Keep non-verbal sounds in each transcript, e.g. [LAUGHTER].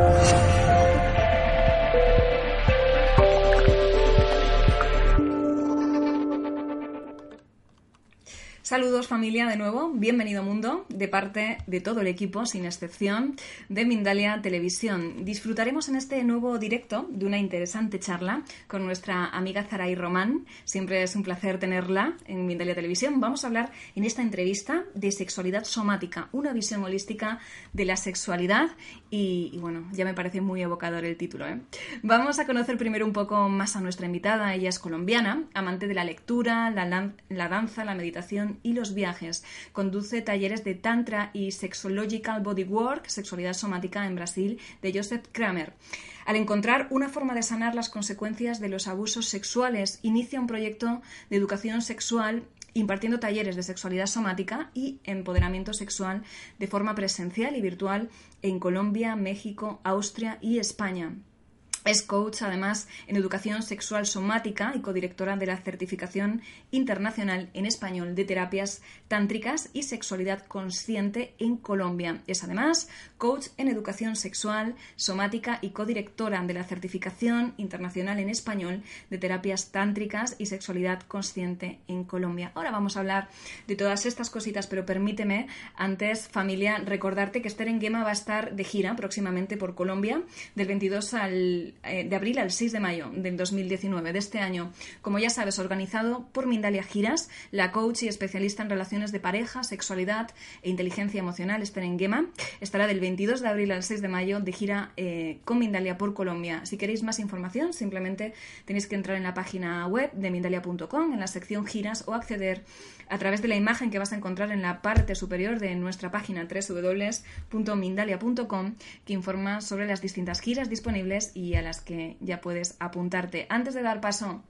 Oh. Saludos familia de nuevo, bienvenido mundo, de parte de todo el equipo, sin excepción, de Mindalia Televisión. Disfrutaremos en este nuevo directo de una interesante charla con nuestra amiga Zaray Román. Siempre es un placer tenerla en Mindalia Televisión. Vamos a hablar en esta entrevista de sexualidad somática, una visión holística de la sexualidad y, bueno, ya me parece muy evocador el título. ¿eh? Vamos a conocer primero un poco más a nuestra invitada. Ella es colombiana, amante de la lectura, la, la danza, la meditación y los viajes. Conduce talleres de Tantra y Sexological Bodywork, sexualidad somática en Brasil, de Joseph Kramer. Al encontrar una forma de sanar las consecuencias de los abusos sexuales, inicia un proyecto de educación sexual impartiendo talleres de sexualidad somática y empoderamiento sexual de forma presencial y virtual en Colombia, México, Austria y España. Es coach, además, en educación sexual somática y codirectora de la certificación internacional en español de terapias tántricas y sexualidad consciente en Colombia. Es además coach en educación sexual somática y codirectora de la certificación internacional en español de terapias tántricas y sexualidad consciente en Colombia. Ahora vamos a hablar de todas estas cositas, pero permíteme antes, familia, recordarte que Esther Gema va a estar de gira próximamente por Colombia del 22 al eh, de abril al 6 de mayo del 2019 de este año. Como ya sabes, organizado por Mindalia Giras, la coach y especialista en relaciones de pareja, sexualidad e inteligencia emocional, Esther Gema, estará del 22 de abril al 6 de mayo de gira eh, con Mindalia por Colombia. Si queréis más información, simplemente tenéis que entrar en la página web de mindalia.com, en la sección giras o acceder a través de la imagen que vas a encontrar en la parte superior de nuestra página www.mindalia.com que informa sobre las distintas giras disponibles y a las que ya puedes apuntarte. Antes de dar paso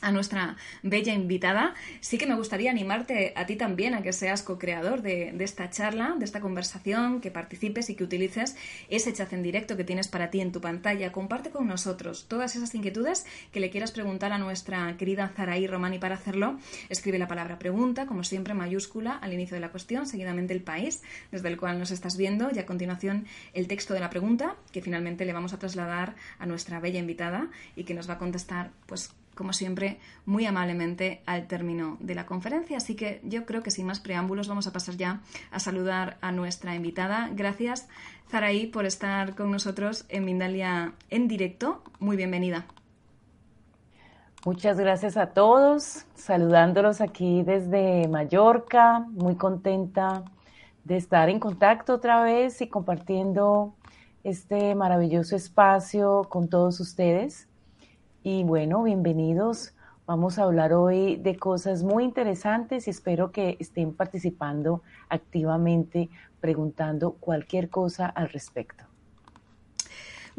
a nuestra bella invitada, sí que me gustaría animarte a ti también a que seas co-creador de, esta charla, de esta conversación, que participes y que utilices ese chat en directo que tienes para ti en tu pantalla. Comparte con nosotros todas esas inquietudes que le quieras preguntar a nuestra querida Zaraí Romani. Para hacerlo, escribe la palabra pregunta, como siempre, mayúscula al inicio de la cuestión, seguidamente el país desde el cual nos estás viendo y a continuación el texto de la pregunta que finalmente le vamos a trasladar a nuestra bella invitada y que nos va a contestar pues como siempre, muy amablemente al término de la conferencia. Así que yo creo que sin más preámbulos vamos a pasar ya a saludar a nuestra invitada. Gracias, Zaraí, por estar con nosotros en Mindalia en directo. Muy bienvenida. Muchas gracias a todos, saludándolos aquí desde Mallorca, muy contenta de estar en contacto otra vez y compartiendo este maravilloso espacio con todos ustedes. Y bueno, bienvenidos. Vamos a hablar hoy de cosas muy interesantes y espero que estén participando activamente, preguntando cualquier cosa al respecto.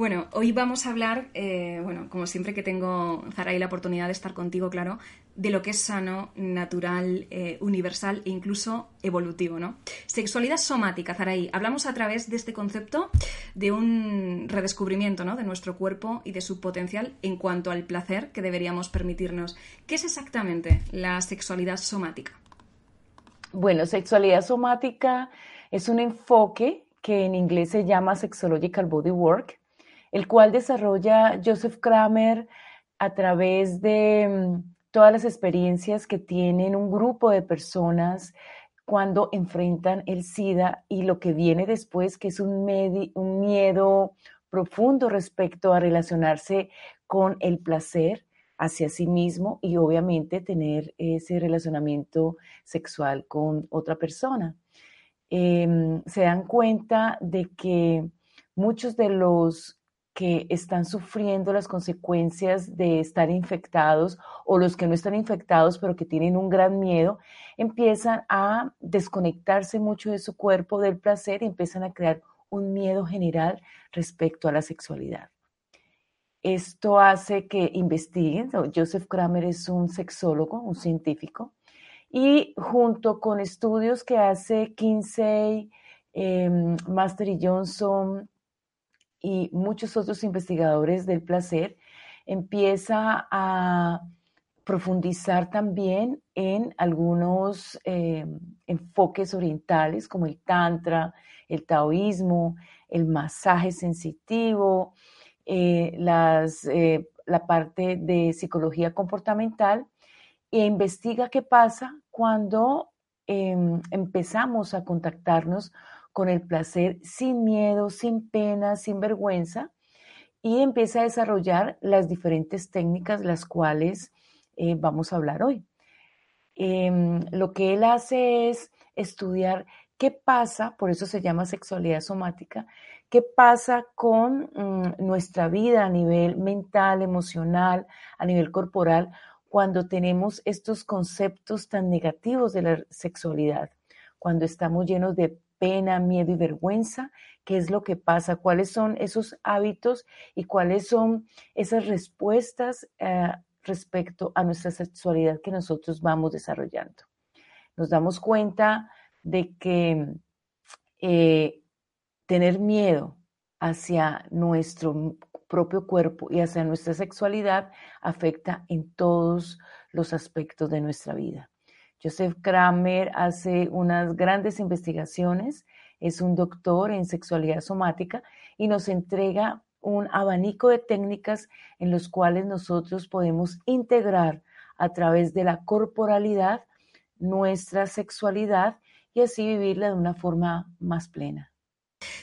Bueno, hoy vamos a hablar, eh, bueno, como siempre que tengo, Zaray, la oportunidad de estar contigo, claro, de lo que es sano, natural, eh, universal e incluso evolutivo, ¿no? Sexualidad somática, Zaray. Hablamos a través de este concepto de un redescubrimiento, ¿no? De nuestro cuerpo y de su potencial en cuanto al placer que deberíamos permitirnos. ¿Qué es exactamente la sexualidad somática? Bueno, sexualidad somática es un enfoque que en inglés se llama Sexological Bodywork, el cual desarrolla Joseph Kramer a través de mm, todas las experiencias que tienen un grupo de personas cuando enfrentan el SIDA y lo que viene después, que es un, miedo profundo respecto a relacionarse con el placer hacia sí mismo y obviamente tener ese relacionamiento sexual con otra persona. Em, se dan cuenta de que muchos de los que están sufriendo las consecuencias de estar infectados o los que no están infectados pero que tienen un gran miedo, empiezan a desconectarse mucho de su cuerpo, del placer y empiezan a crear un miedo general respecto a la sexualidad. Esto hace que investiguen. Joseph Kramer es un sexólogo, un científico, y junto con estudios que hace Kinsey, eh, Master Johnson, y muchos otros investigadores del placer, empieza a profundizar también en algunos eh, enfoques orientales como el tantra, el taoísmo, el masaje sensitivo, eh, eh, la parte de psicología comportamental e investiga qué pasa cuando em, empezamos a contactarnos con el placer sin miedo, sin pena, sin vergüenza y empieza a desarrollar las diferentes técnicas las cuales eh, vamos a hablar hoy. Em, lo que él hace es estudiar qué pasa, por eso se llama sexualidad somática, qué pasa con mm, nuestra vida a nivel mental, emocional, a nivel corporal, cuando tenemos estos conceptos tan negativos de la sexualidad, cuando estamos llenos de pena, miedo y vergüenza, qué es lo que pasa, cuáles son esos hábitos y cuáles son esas respuestas eh, respecto a nuestra sexualidad que nosotros vamos desarrollando. Nos damos cuenta de que eh, tener miedo hacia nuestro propio cuerpo y hacia nuestra sexualidad afecta en todos los aspectos de nuestra vida. Joseph Kramer hace unas grandes investigaciones, es un doctor en sexualidad somática y nos entrega un abanico de técnicas en los cuales nosotros podemos integrar a través de la corporalidad nuestra sexualidad y así vivirla de una forma más plena.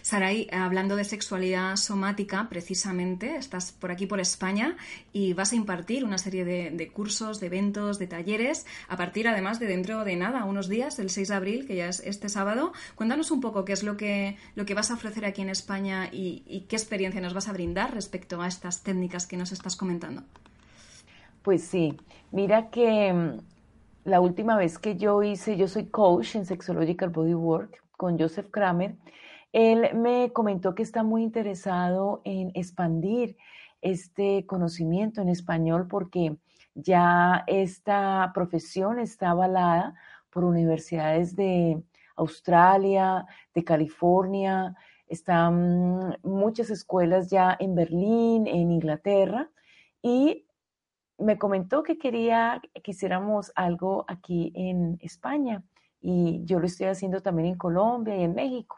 Saray, hablando de sexualidad somática, precisamente, estás por aquí por España y vas a impartir una serie de, cursos, de eventos, de talleres, a partir además de dentro de nada, unos días, el 6 de abril, que ya es este sábado. Cuéntanos un poco qué es lo que, lo que vas a ofrecer aquí en España y, qué experiencia nos vas a brindar respecto a estas técnicas que nos estás comentando. Pues sí, mira que mm, la última vez que yo hice, yo soy coach en Sexological Bodywork con Joseph Kramer, él me comentó que está muy interesado en expandir este conocimiento en español porque ya esta profesión está avalada por universidades de Australia, de California, están muchas escuelas ya en Berlín, en Inglaterra, y me comentó que quería que hiciéramos algo aquí en España, y yo lo estoy haciendo también en Colombia y en México.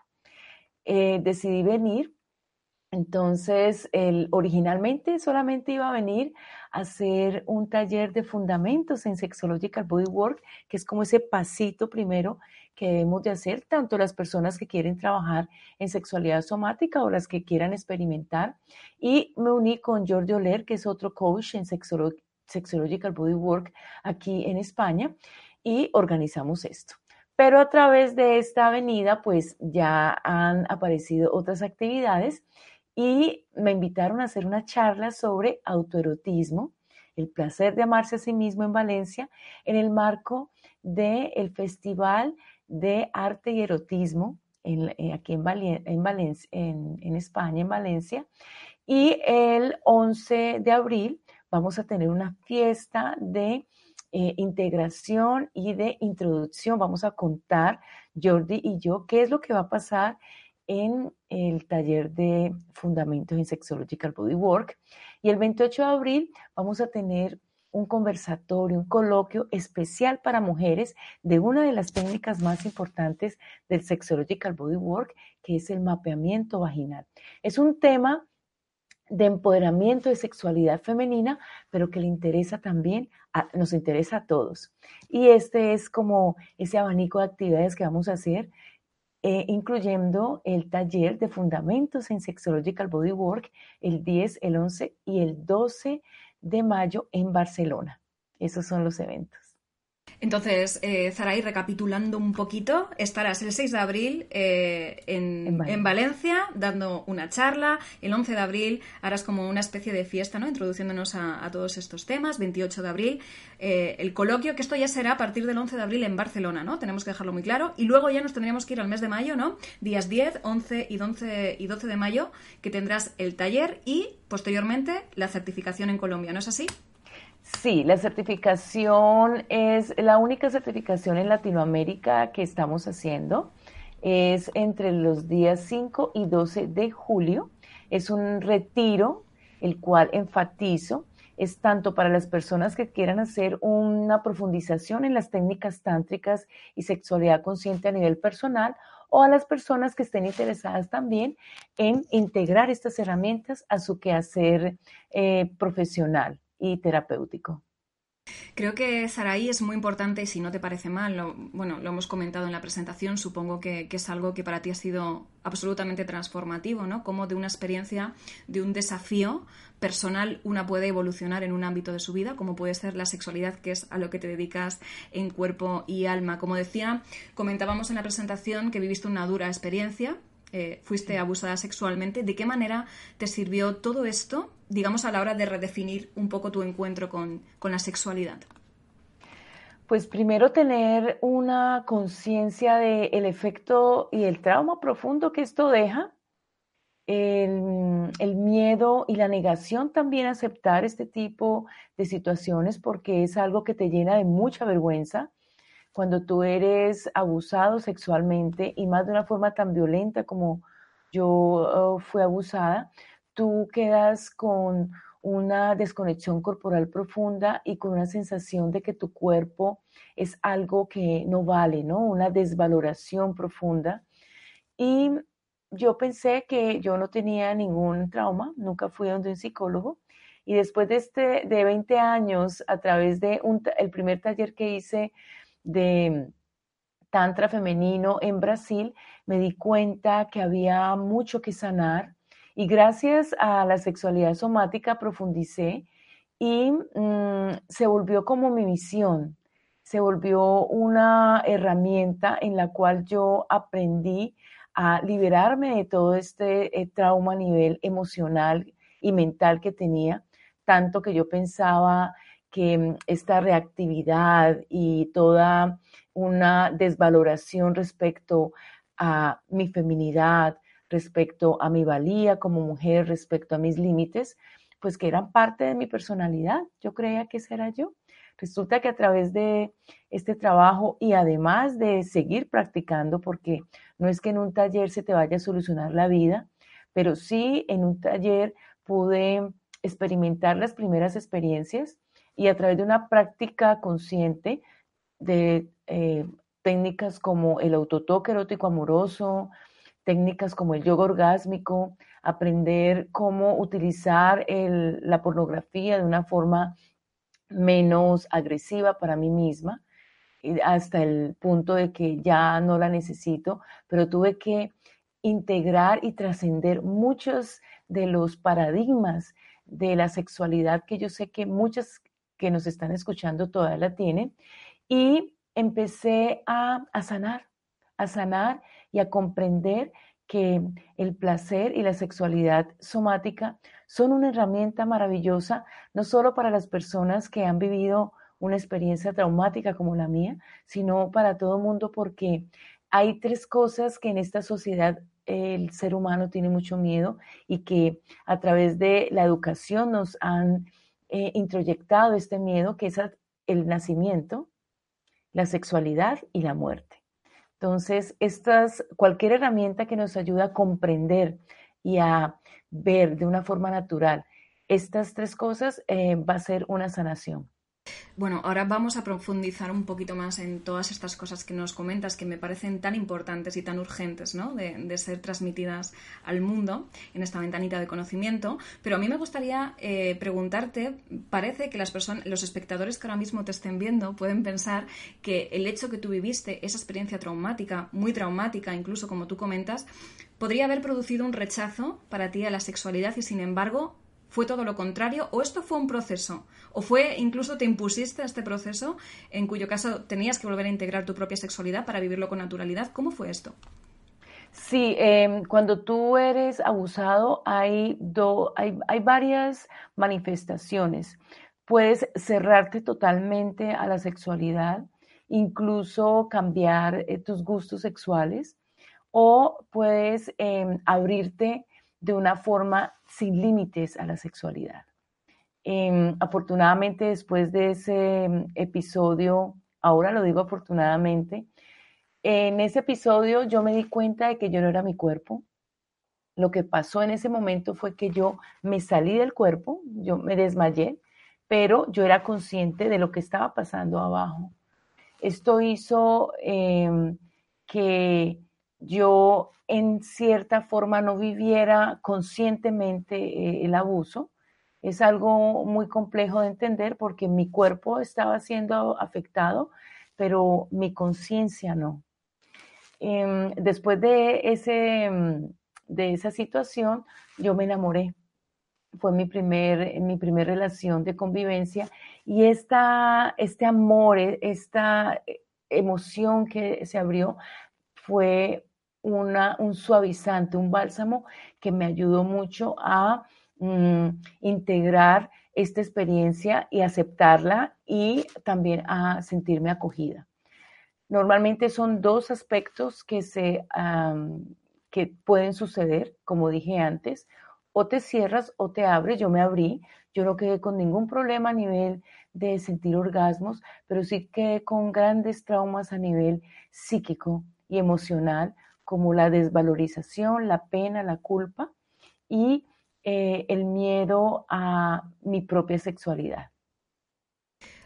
Eh, decidí venir. Entonces, originalmente solamente iba a venir a hacer un taller de fundamentos en Sexological Bodywork, que es como ese pasito primero que debemos de hacer, tanto las personas que quieren trabajar en sexualidad somática o las que quieran experimentar. Y me uní con Jordi Oler, que es otro coach en Sexological Bodywork aquí en España, y organizamos esto. Pero a través de esta avenida, pues ya han aparecido otras actividades y me invitaron a hacer una charla sobre autoerotismo, el placer de amarse a sí mismo en Valencia, en el marco del Festival de Arte y Erotismo eh, aquí en, en, Valencia, en España, en Valencia. Y el 11 de abril vamos a tener una fiesta de eh, integración y de introducción. Vamos a contar, Jordi y yo, qué es lo que va a pasar en el taller de Fundamentos en Sexological Bodywork. Y el 28 de abril vamos a tener un conversatorio, un coloquio especial para mujeres de una de las técnicas más importantes del Sexological Bodywork, que es el mapeamiento vaginal. Es un tema de empoderamiento de sexualidad femenina, pero que le interesa también, nos interesa a todos. Y este es como ese abanico de actividades que vamos a hacer, eh, incluyendo el taller de fundamentos en Sexological Bodywork el 10, el 11 y el 12 de mayo en Barcelona. Esos son los eventos. Entonces, eh, Zaray, recapitulando un poquito, estarás el 6 de abril eh, en, Valencia. dando una charla. El 11 de abril harás como una especie de fiesta, ¿no? Introduciéndonos a, todos estos temas. 28 de abril, eh, el coloquio, que esto ya será a partir del 11 de abril en Barcelona, ¿no? Tenemos que dejarlo muy claro. Y luego ya nos tendríamos que ir al mes de mayo, ¿no? Días 10, 11 y 11 y 12 de mayo, que tendrás el taller y posteriormente la certificación en Colombia, ¿no es así? Sí, la certificación es la única certificación en Latinoamérica que estamos haciendo. Es entre los días 5 y 12 de julio. Es un retiro, el cual enfatizo, es tanto para las personas que quieran hacer una profundización en las técnicas tántricas y sexualidad consciente a nivel personal o a las personas que estén interesadas también en integrar estas herramientas a su quehacer eh, profesional y terapéutico. Creo que Saraí es muy importante si no te parece mal, lo, bueno, lo hemos comentado en la presentación, supongo que, es algo que para ti ha sido absolutamente transformativo, ¿no? Como de una experiencia, de un desafío personal, una puede evolucionar en un ámbito de su vida, como puede ser la sexualidad, que es a lo que te dedicas en cuerpo y alma. Como decía, comentábamos en la presentación que viviste una dura experiencia, eh, fuiste abusada sexualmente. ¿De qué manera te sirvió todo esto digamos, a la hora de redefinir un poco tu encuentro con, la sexualidad? Pues primero tener una conciencia del efecto y el trauma profundo que esto deja, el, el, miedo y la negación también aceptar este tipo de situaciones porque es algo que te llena de mucha vergüenza cuando tú eres abusado sexualmente y más de una forma tan violenta como yo oh, fui abusada, tú quedas con una desconexión corporal profunda y con una sensación de que tu cuerpo es algo que no vale, ¿no? Una desvaloración profunda. Y yo pensé que yo no tenía ningún trauma, nunca fui donde un psicólogo. Y después de, este, de 20 años, a través de un, el primer taller que hice de tantra femenino en Brasil, me di cuenta que había mucho que sanar y gracias a la sexualidad somática profundicé y mm, se volvió como mi misión, se volvió una herramienta en la cual yo aprendí a liberarme de todo este eh, trauma a nivel emocional y mental que tenía, tanto que yo pensaba que mm, esta reactividad y toda una desvaloración respecto a mi feminidad, respecto a mi valía como mujer, respecto a mis límites, pues que eran parte de mi personalidad. Yo creía que ese era yo. Resulta que a través de este trabajo y además de seguir practicando, porque no es que en un taller se te vaya a solucionar la vida, pero sí en un taller pude experimentar las primeras experiencias y a través de una práctica consciente de eh, técnicas como el autotoque erótico amoroso, técnicas como el yoga orgásmico, aprender cómo utilizar la pornografía de una forma menos agresiva para mí misma, hasta el punto de que ya no la necesito, pero tuve que integrar y trascender muchos de los paradigmas de la sexualidad que yo sé que muchas que nos están escuchando todavía la tienen. Y empecé a, a sanar, a sanar y a comprender que el placer y la sexualidad somática son una herramienta maravillosa, no solo para las personas que han vivido una experiencia traumática como la mía, sino para todo el mundo porque hay tres cosas que en esta sociedad el ser humano tiene mucho miedo y que a través de la educación nos han eh, introyectado este miedo, que es el nacimiento, la sexualidad y la muerte. Entonces, estas, cualquier herramienta que nos ayude a comprender y a ver de una forma natural estas tres cosas eh, va a ser una sanación. Bueno, ahora vamos a profundizar un poquito más en todas estas cosas que nos comentas que me parecen tan importantes y tan urgentes ¿no? de, ser transmitidas al mundo en esta ventanita de conocimiento. Pero a mí me gustaría eh, preguntarte, parece que las personas, los espectadores que ahora mismo te estén viendo pueden pensar que el hecho que tú viviste, esa experiencia traumática, muy traumática, incluso como tú comentas, podría haber producido un rechazo para ti a la sexualidad y sin embargo ¿Fue todo lo contrario? ¿O esto fue un proceso? ¿O fue incluso te impusiste a este proceso en cuyo caso tenías que volver a integrar tu propia sexualidad para vivirlo con naturalidad? ¿Cómo fue esto? Sí, em, cuando tú eres abusado hay, hay, hay, varias manifestaciones. Puedes cerrarte totalmente a la sexualidad, incluso cambiar eh, tus gustos sexuales, o puedes em, abrirte de una forma sin límites a la sexualidad. Em, afortunadamente, después de ese em, episodio, ahora lo digo afortunadamente, en ese episodio yo me di cuenta de que yo no era mi cuerpo. Lo que pasó en ese momento fue que yo me salí del cuerpo, yo me desmayé, pero yo era consciente de lo que estaba pasando abajo. Esto hizo em, que yo en cierta forma no viviera conscientemente eh, el abuso. Es algo muy complejo de entender porque mi cuerpo estaba siendo afectado, pero mi conciencia no. Em, después de, ese, de esa situación, yo me enamoré. Fue mi primer, mi primer relación de convivencia y esta, este amor, esta emoción que se abrió fue una, un suavizante, un bálsamo que me ayudó mucho a mm, integrar esta experiencia y aceptarla y también a sentirme acogida. Normalmente son dos aspectos que, se, que pueden suceder, como dije antes, o te cierras o te abres, yo me abrí, yo no quedé con ningún problema a nivel de sentir orgasmos, pero sí quedé con grandes traumas a nivel psíquico y emocional como la desvalorización, la pena, la culpa y eh, el miedo a mi propia sexualidad.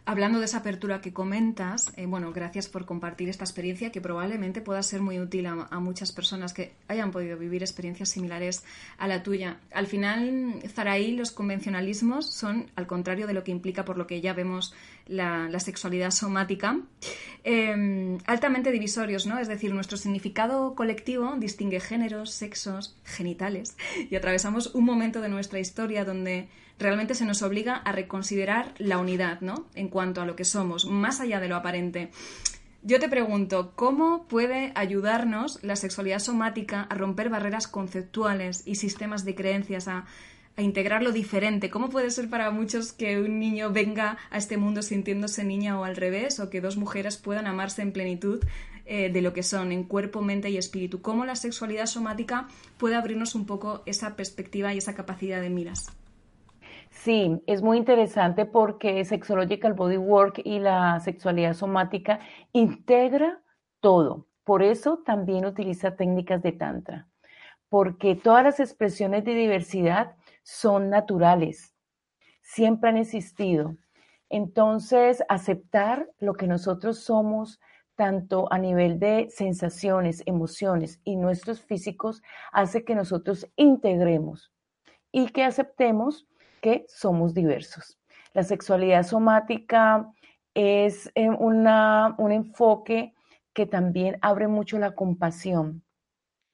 Hablando de esa apertura que comentas, eh, bueno, gracias por compartir esta experiencia que probablemente pueda ser muy útil a, muchas personas que hayan podido vivir experiencias similares a la tuya. Al final, Zaraí, los convencionalismos son al contrario de lo que implica por lo que ya vemos la, sexualidad somática, em, altamente divisorios, ¿no? Es decir, nuestro significado colectivo distingue géneros, sexos, genitales y atravesamos un momento de nuestra historia donde realmente se nos obliga a reconsiderar la unidad, ¿no? En cuanto a lo que somos, más allá de lo aparente. Yo te pregunto, ¿cómo puede ayudarnos la sexualidad somática a romper barreras conceptuales y sistemas de creencias, a, integrar lo diferente? ¿Cómo puede ser para muchos que un niño venga a este mundo sintiéndose niña o al revés, o que dos mujeres puedan amarse en plenitud eh, de lo que son en cuerpo, mente y espíritu? ¿Cómo la sexualidad somática puede abrirnos un poco esa perspectiva y esa capacidad de miras? Sí, es muy interesante porque Sexological Bodywork y la sexualidad somática integra todo. Por eso también utiliza técnicas de Tantra, porque todas las expresiones de diversidad son naturales, siempre han existido. Entonces, aceptar lo que nosotros somos, tanto a nivel de sensaciones, emociones y nuestros físicos, hace que nosotros integremos y que aceptemos que somos diversos. La sexualidad somática es eh, una, un enfoque que también abre mucho la compasión,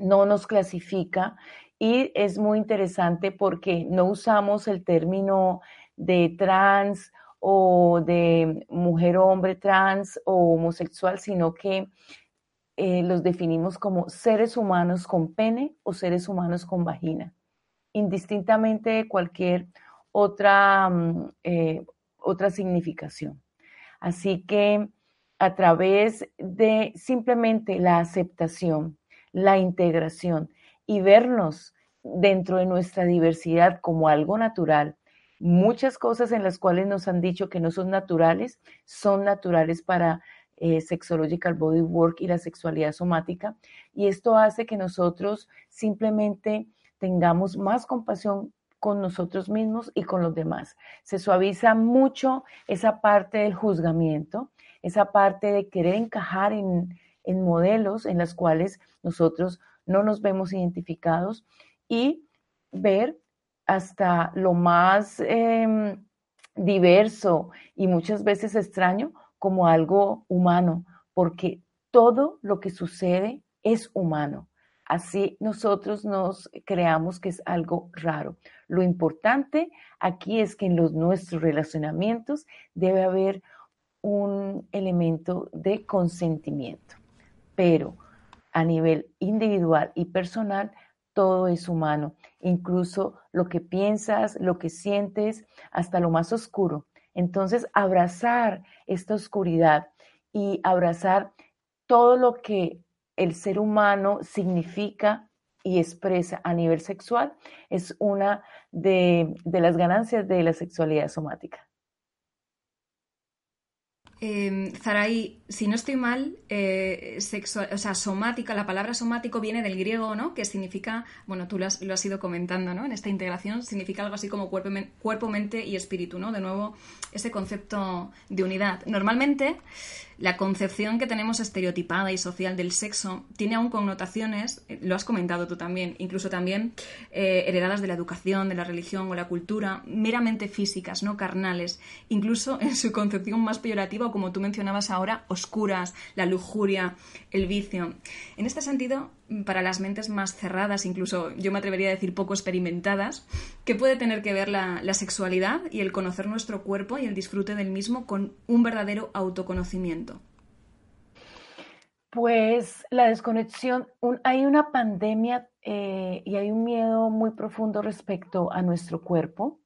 no nos clasifica y es muy interesante porque no usamos el término de trans o de mujer o hombre trans o homosexual, sino que eh, los definimos como seres humanos con pene o seres humanos con vagina, indistintamente de cualquier otra, mm, eh, otra significación. Así que a través de simplemente la aceptación, la integración y vernos dentro de nuestra diversidad como algo natural, muchas cosas en las cuales nos han dicho que no son naturales, son naturales para eh, Sexological Body Work y la sexualidad somática. Y esto hace que nosotros simplemente tengamos más compasión con nosotros mismos y con los demás. Se suaviza mucho esa parte del juzgamiento, esa parte de querer encajar en, modelos en los cuales nosotros no nos vemos identificados y ver hasta lo más em, diverso y muchas veces extraño como algo humano, porque todo lo que sucede es humano. Así nosotros nos creamos que es algo raro. Lo importante aquí es que en los nuestros relacionamientos debe haber un elemento de consentimiento, pero a nivel individual y personal todo es humano, incluso lo que piensas, lo que sientes, hasta lo más oscuro. Entonces, abrazar esta oscuridad y abrazar todo lo que el ser humano significa y expresa a nivel sexual es una de, las ganancias de la sexualidad somática. Eh, Zaraí, si no estoy mal, eh, o sea, somática, la palabra somático viene del griego, ¿no? Que significa, bueno, tú lo has, lo has ido comentando, ¿no? En esta integración significa algo así como cuerpo, cuerpo, mente y espíritu, ¿no? De nuevo, ese concepto de unidad. Normalmente, la concepción que tenemos estereotipada y social del sexo tiene aún connotaciones, eh, lo has comentado tú también, incluso también eh, heredadas de la educación, de la religión o la cultura, meramente físicas, no carnales, incluso en su concepción más peyorativa o como tú mencionabas ahora, oscuras, la lujuria, el vicio. En este sentido, para las mentes más cerradas, incluso yo me atrevería a decir poco experimentadas, ¿qué puede tener que ver la, sexualidad y el conocer nuestro cuerpo y el disfrute del mismo con un verdadero autoconocimiento? Pues la desconexión, hay una pandemia eh, y hay un miedo muy profundo respecto a nuestro cuerpo.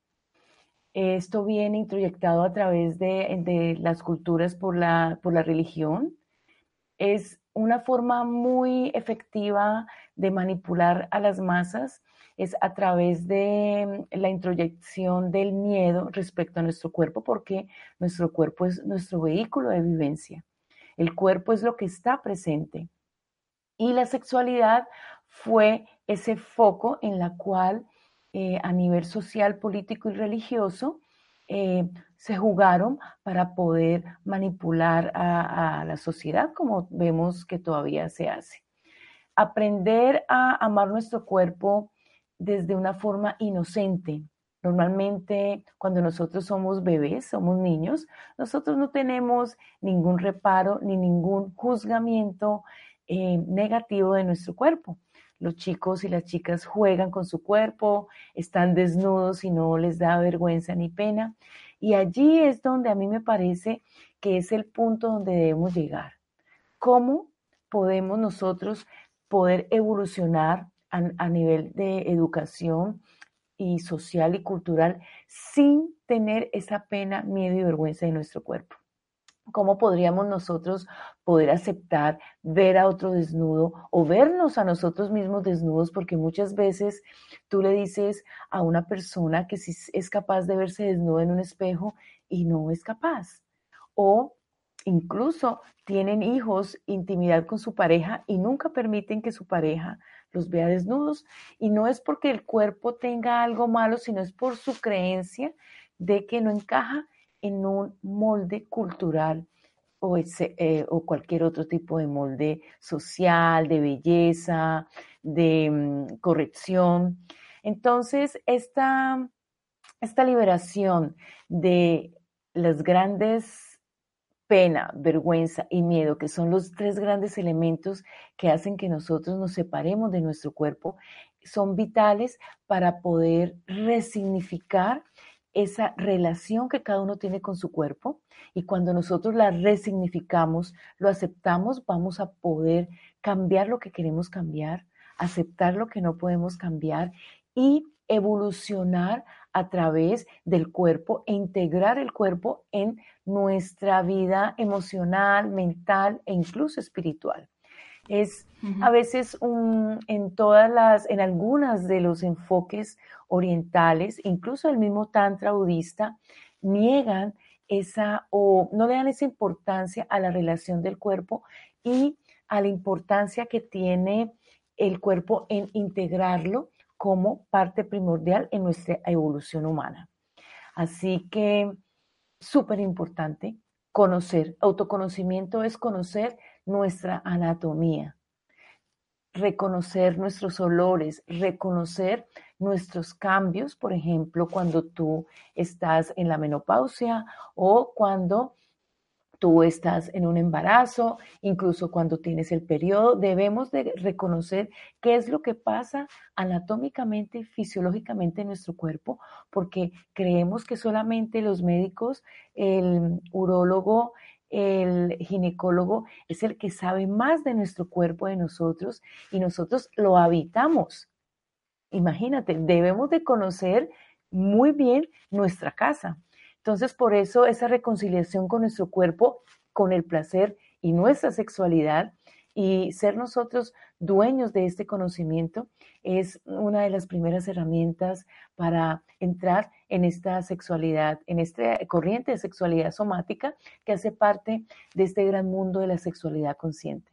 Esto viene introyectado a través de, de las culturas por la, por la religión. Es una forma muy efectiva de manipular a las masas es a través de mm, la introyección del miedo respecto a nuestro cuerpo, porque nuestro cuerpo es nuestro vehículo de vivencia. El cuerpo es lo que está presente. Y la sexualidad fue ese foco en la cual eh, a nivel social, político y religioso eh, se jugaron para poder manipular a, la sociedad, como vemos que todavía se hace. Aprender a amar nuestro cuerpo desde una forma inocente. Normalmente cuando nosotros somos bebés, somos niños, nosotros no tenemos ningún reparo ni ningún juzgamiento eh, negativo de nuestro cuerpo. Los chicos y las chicas juegan con su cuerpo, están desnudos y no les da vergüenza ni pena. Y allí es donde a mí me parece que es el punto donde debemos llegar. ¿Cómo podemos nosotros poder evolucionar a, nivel de educación y social y cultural sin tener esa pena, miedo y vergüenza de nuestro cuerpo? ¿Cómo podríamos nosotros poder aceptar ver a otro desnudo o vernos a nosotros mismos desnudos? Porque muchas veces tú le dices a una persona que sí es capaz de verse desnudo en un espejo y no es capaz. O incluso tienen hijos, intimidad con su pareja y nunca permiten que su pareja los vea desnudos. Y no es porque el cuerpo tenga algo malo, sino es por su creencia de que no encaja en un molde cultural o, eh, o, cualquier otro tipo de molde social, de belleza, de mm, corrección. Entonces, esta, esta liberación de las grandes pena, vergüenza y miedo, que son los tres grandes elementos que hacen que nosotros nos separemos de nuestro cuerpo, son vitales para poder resignificar esa relación que cada uno tiene con su cuerpo y cuando nosotros la resignificamos, lo aceptamos, vamos a poder cambiar lo que queremos cambiar, aceptar lo que no podemos cambiar y evolucionar a través del cuerpo e integrar el cuerpo en nuestra vida emocional, mental e incluso espiritual. Es a veces un, en todas las, en algunas de los enfoques orientales, incluso el mismo tantra budista, niegan esa o no le dan esa importancia a la relación del cuerpo y a la importancia que tiene el cuerpo en integrarlo como parte primordial en nuestra evolución humana. Así que súper importante conocer. Autoconocimiento es conocer nuestra anatomía, reconocer nuestros olores, reconocer nuestros cambios, por ejemplo, cuando tú estás en la menopausia o cuando tú estás en un embarazo, incluso cuando tienes el periodo, debemos de reconocer qué es lo que pasa anatómicamente y fisiológicamente en nuestro cuerpo, porque creemos que solamente los médicos, el urólogo, el ginecólogo es el que sabe más de nuestro cuerpo, de nosotros, y nosotros lo habitamos. Imagínate, debemos de conocer muy bien nuestra casa. Entonces, por eso esa reconciliación con nuestro cuerpo, con el placer y nuestra sexualidad Y ser nosotros dueños de este conocimiento es una de las primeras herramientas para entrar en esta sexualidad, en esta corriente de sexualidad somática que hace parte de este gran mundo de la sexualidad consciente.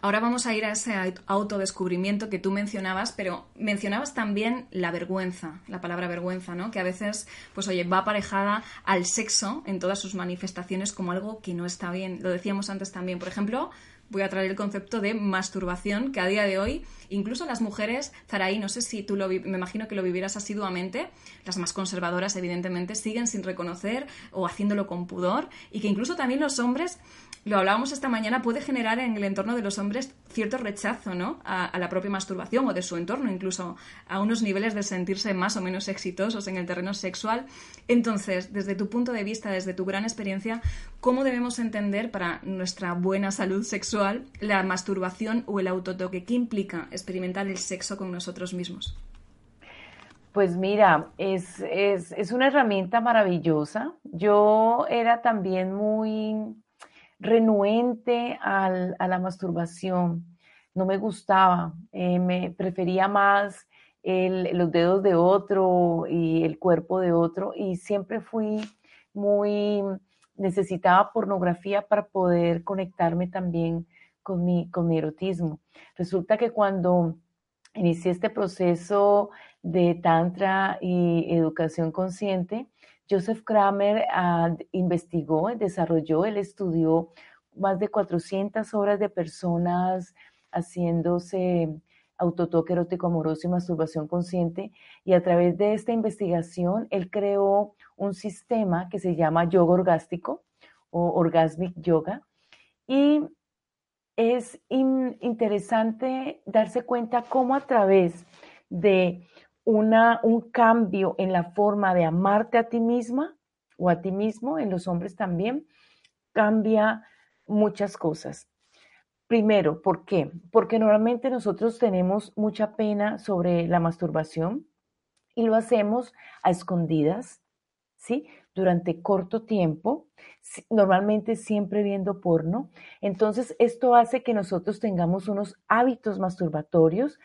Ahora vamos a ir a ese autodescubrimiento que tú mencionabas, pero mencionabas también la vergüenza, la palabra vergüenza, ¿no? Que a veces, pues oye, va aparejada al sexo en todas sus manifestaciones como algo que no está bien. Lo decíamos antes también, por ejemplo, voy a traer el concepto de masturbación, que a día de hoy, incluso las mujeres, Zaraí, no sé si tú lo me imagino que lo vivieras asiduamente, las más conservadoras, evidentemente, siguen sin reconocer o haciéndolo con pudor, y que incluso también los hombres lo hablábamos esta mañana, puede generar en el entorno de los hombres cierto rechazo ¿no? a, la propia masturbación o de su entorno, incluso a unos niveles de sentirse más o menos exitosos en el terreno sexual. Entonces, desde tu punto de vista, desde tu gran experiencia, ¿cómo debemos entender para nuestra buena salud sexual la masturbación o el autotoque? ¿Qué implica experimentar el sexo con nosotros mismos? Pues mira, es, es, es una herramienta maravillosa. Yo era también muy renuente a la masturbación, no me gustaba, eh, me prefería más los dedos de otro y el cuerpo de otro y siempre fui muy, necesitaba pornografía para poder conectarme también con mi, con mi erotismo. Resulta que cuando inicié este proceso de tantra y educación consciente, Joseph Kramer uh, investigó, desarrolló, él estudió más de 400 horas de personas haciéndose autotoque erótico amoroso y masturbación consciente y a través de esta investigación él creó un sistema que se llama yoga orgástico o orgasmic yoga y es interesante darse cuenta cómo a través de un cambio en la forma de amarte a ti misma o a ti mismo, en los hombres también, cambia muchas cosas. Primero, ¿por qué? Porque normalmente nosotros tenemos mucha pena sobre la masturbación y lo hacemos a escondidas, ¿sí? Durante corto tiempo, normalmente siempre viendo porno. Entonces, esto hace que nosotros tengamos unos hábitos masturbatorios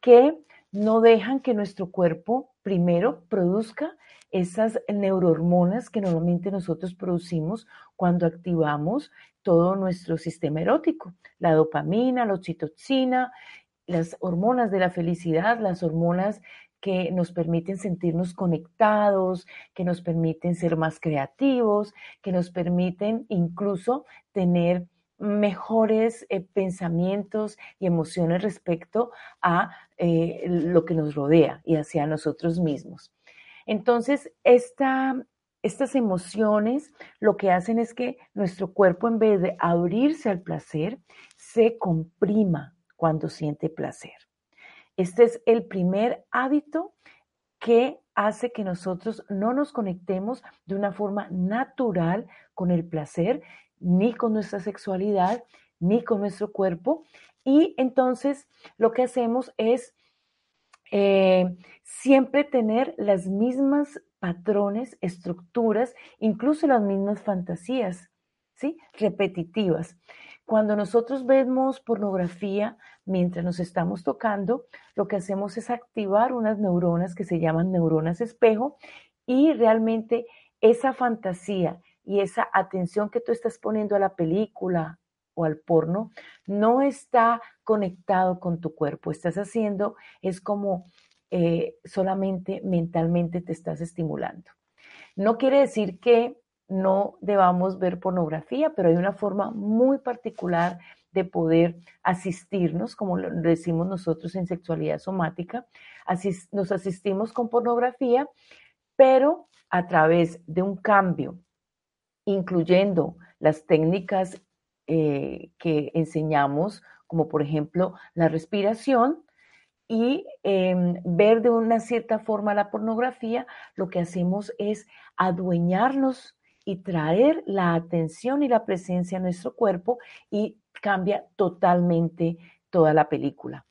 que no dejan que nuestro cuerpo primero produzca esas neurohormonas que normalmente nosotros producimos cuando activamos todo nuestro sistema erótico, la dopamina, la oxitocina, las hormonas de la felicidad, las hormonas que nos permiten sentirnos conectados, que nos permiten ser más creativos, que nos permiten incluso tener mejores eh, pensamientos y emociones respecto a eh, lo que nos rodea y hacia nosotros mismos. Entonces, estas emociones lo que hacen es que nuestro cuerpo, en vez de abrirse al placer, se comprima cuando siente placer. Este es el primer hábito que hace que nosotros no nos conectemos de una forma natural con el placer, ni con nuestra sexualidad, ni con nuestro cuerpo. Y entonces lo que hacemos es eh, siempre tener las mismas patrones, estructuras, incluso las mismas fantasías, ¿sí? Repetitivas. Cuando nosotros vemos pornografía mientras nos estamos tocando, lo que hacemos es activar unas neuronas que se llaman neuronas espejo y realmente esa fantasía y esa atención que tú estás poniendo a la película o al porno no está conectado con tu cuerpo. Estás haciendo, es como eh, solamente mentalmente te estás estimulando. No quiere decir que no debamos ver pornografía, pero hay una forma muy particular de poder asistirnos, como decimos nosotros en sexualidad somática. nos asistimos con pornografía, pero a través de un cambio incluyendo las técnicas eh, que enseñamos, como por ejemplo la respiración, y em, ver de una cierta forma la pornografía, lo que hacemos es adueñarnos y traer la atención y la presencia a nuestro cuerpo y cambia totalmente toda la película.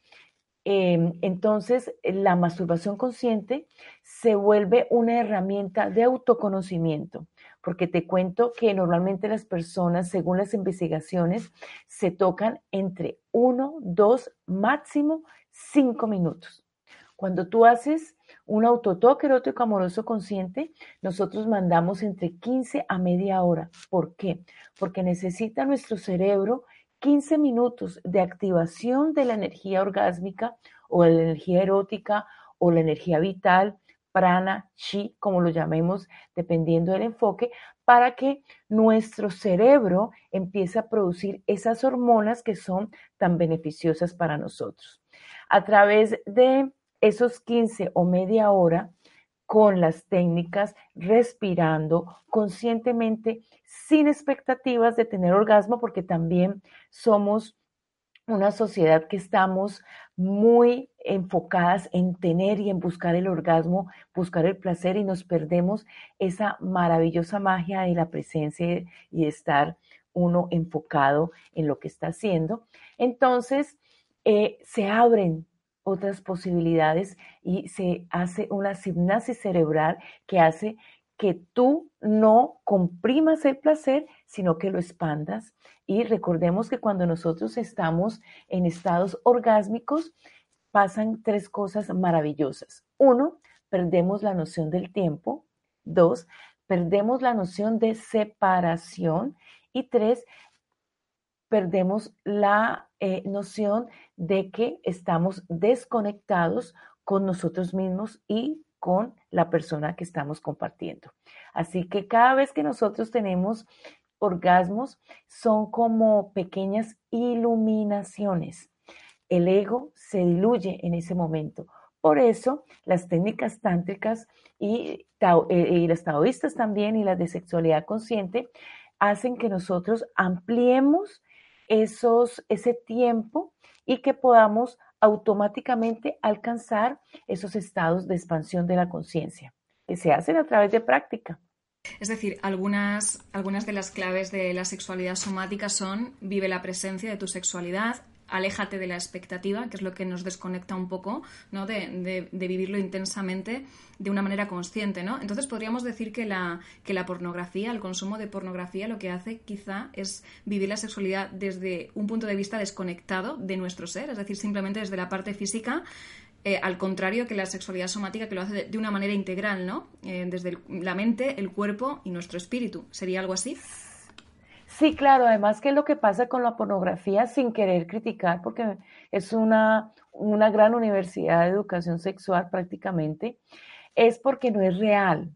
Em, entonces, la masturbación consciente se vuelve una herramienta de autoconocimiento porque te cuento que normalmente las personas, según las investigaciones, se tocan entre uno, dos, máximo cinco minutos. Cuando tú haces un autotoque erótico amoroso consciente, nosotros mandamos entre 15 a media hora. ¿Por qué? Porque necesita nuestro cerebro 15 minutos de activación de la energía orgásmica o de la energía erótica o la energía vital, prana, chi, como lo llamemos, dependiendo del enfoque, para que nuestro cerebro empiece a producir esas hormonas que son tan beneficiosas para nosotros. A través de esos 15 o media hora, con las técnicas, respirando conscientemente, sin expectativas de tener orgasmo, porque también somos una sociedad que estamos muy enfocadas en tener y en buscar el orgasmo, buscar el placer y nos perdemos esa maravillosa magia de la presencia y estar uno enfocado en lo que está haciendo. Entonces, eh, se abren otras posibilidades y se hace una gimnasia cerebral que hace que tú no comprimas el placer, sino que lo expandas. Y recordemos que cuando nosotros estamos en estados orgásmicos, pasan tres cosas maravillosas. Uno, perdemos la noción del tiempo. Dos, perdemos la noción de separación. Y tres, perdemos la eh, noción de que estamos desconectados con nosotros mismos y con la persona que estamos compartiendo. Así que cada vez que nosotros tenemos orgasmos, son como pequeñas iluminaciones. El ego se diluye en ese momento. Por eso, las técnicas tántricas y, eh, y las taoístas también y las de sexualidad consciente hacen que nosotros ampliemos esos, ese tiempo y que podamos automáticamente alcanzar esos estados de expansión de la conciencia, que se hacen a través de práctica. Es decir, algunas, algunas de las claves de la sexualidad somática son vive la presencia de tu sexualidad, aléjate de la expectativa, que es lo que nos desconecta un poco, ¿no? De, vivirlo intensamente de una manera consciente, ¿no? Entonces podríamos decir que la, que la pornografía, el consumo de pornografía, lo que hace quizá es vivir la sexualidad desde un punto de vista desconectado de nuestro ser, es decir, simplemente desde la parte física, eh, al contrario que la sexualidad somática que lo hace de, una manera integral, ¿no? Eh, desde la mente, el cuerpo y nuestro espíritu. ¿Sería algo así? Sí, claro, además que lo que pasa con la pornografía, sin querer criticar, porque es una, una gran universidad de educación sexual prácticamente, es porque no es real.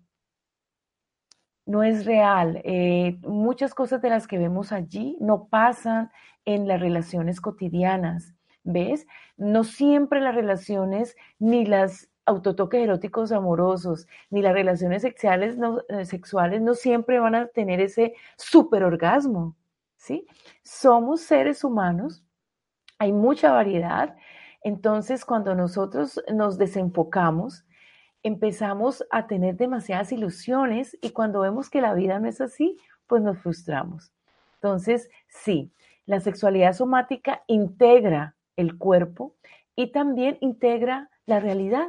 No es real. Eh, muchas cosas de las que vemos allí no pasan en las relaciones cotidianas. ¿Ves? No siempre las relaciones ni las autotoques eróticos amorosos, ni las relaciones sexuales no, eh, sexuales no siempre van a tener ese superorgasmo, ¿sí? Somos seres humanos, hay mucha variedad, entonces cuando nosotros nos desenfocamos, empezamos a tener demasiadas ilusiones y cuando vemos que la vida no es así, pues nos frustramos. Entonces, sí, la sexualidad somática integra el cuerpo y también integra la realidad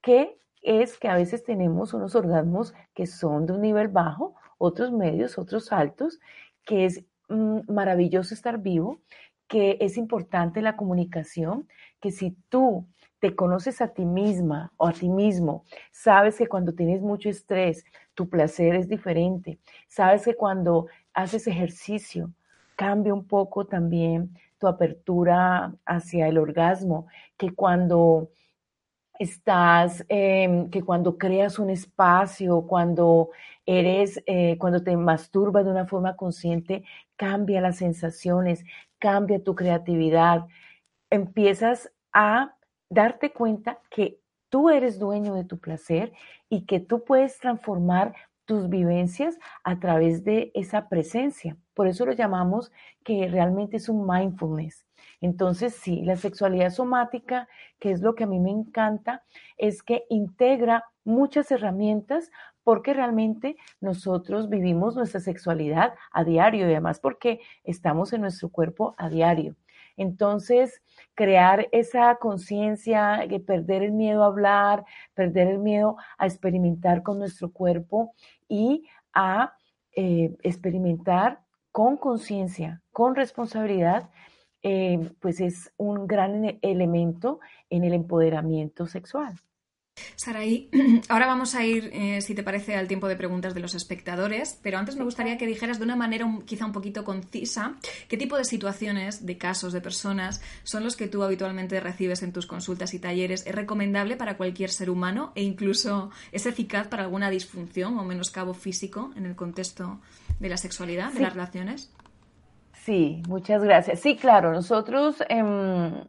que es que a veces tenemos unos orgasmos que son de un nivel bajo, otros medios, otros altos, que es mm, maravilloso estar vivo, que es importante la comunicación, que si tú te conoces a ti misma o a ti mismo, sabes que cuando tienes mucho estrés, tu placer es diferente, sabes que cuando haces ejercicio, cambia un poco también tu apertura hacia el orgasmo, que cuando estás, em, que cuando creas un espacio, cuando eres, eh, cuando te masturbas de una forma consciente, cambia las sensaciones, cambia tu creatividad, empiezas a darte cuenta que tú eres dueño de tu placer y que tú puedes transformar tus vivencias a través de esa presencia. Por eso lo llamamos que realmente es un mindfulness. Entonces, sí, la sexualidad somática, que es lo que a mí me encanta, es que integra muchas herramientas porque realmente nosotros vivimos nuestra sexualidad a diario y además porque estamos en nuestro cuerpo a diario. Entonces, crear esa conciencia, perder el miedo a hablar, perder el miedo a experimentar con nuestro cuerpo y a eh, experimentar con conciencia, con responsabilidad, eh, pues es un gran elemento en el empoderamiento sexual. Saraí, [CLEARS THROAT] ahora vamos a ir, eh, si te parece, al tiempo de preguntas de los espectadores, pero antes me gustaría que dijeras de una manera quizá un poquito concisa qué tipo de situaciones, de casos, de personas son los que tú habitualmente recibes en tus consultas y talleres. ¿Es recomendable para cualquier ser humano e incluso es eficaz para alguna disfunción o menoscabo físico en el contexto de la sexualidad, de las relaciones? Sí, muchas gracias. Sí, claro, nosotros em,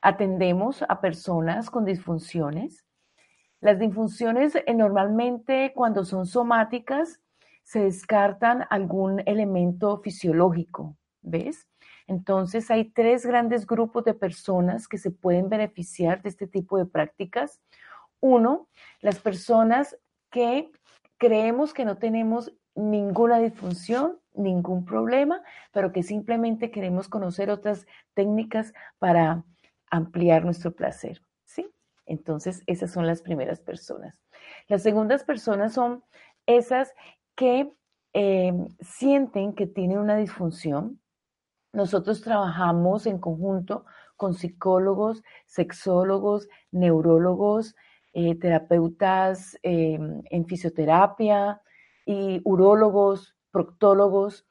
atendemos a personas con disfunciones las disfunciones eh, normalmente cuando son somáticas se descartan algún elemento fisiológico, ¿ves? Entonces hay tres grandes grupos de personas que se pueden beneficiar de este tipo de prácticas. Uno, las personas que creemos que no tenemos ninguna disfunción, ningún problema, pero que simplemente queremos conocer otras técnicas para ampliar nuestro placer. Entonces, esas son las primeras personas. Las segundas personas son esas que eh, sienten que tienen una disfunción. Nosotros trabajamos en conjunto con psicólogos, sexólogos, neurólogos, eh, terapeutas eh, en fisioterapia y urólogos, proctólogos,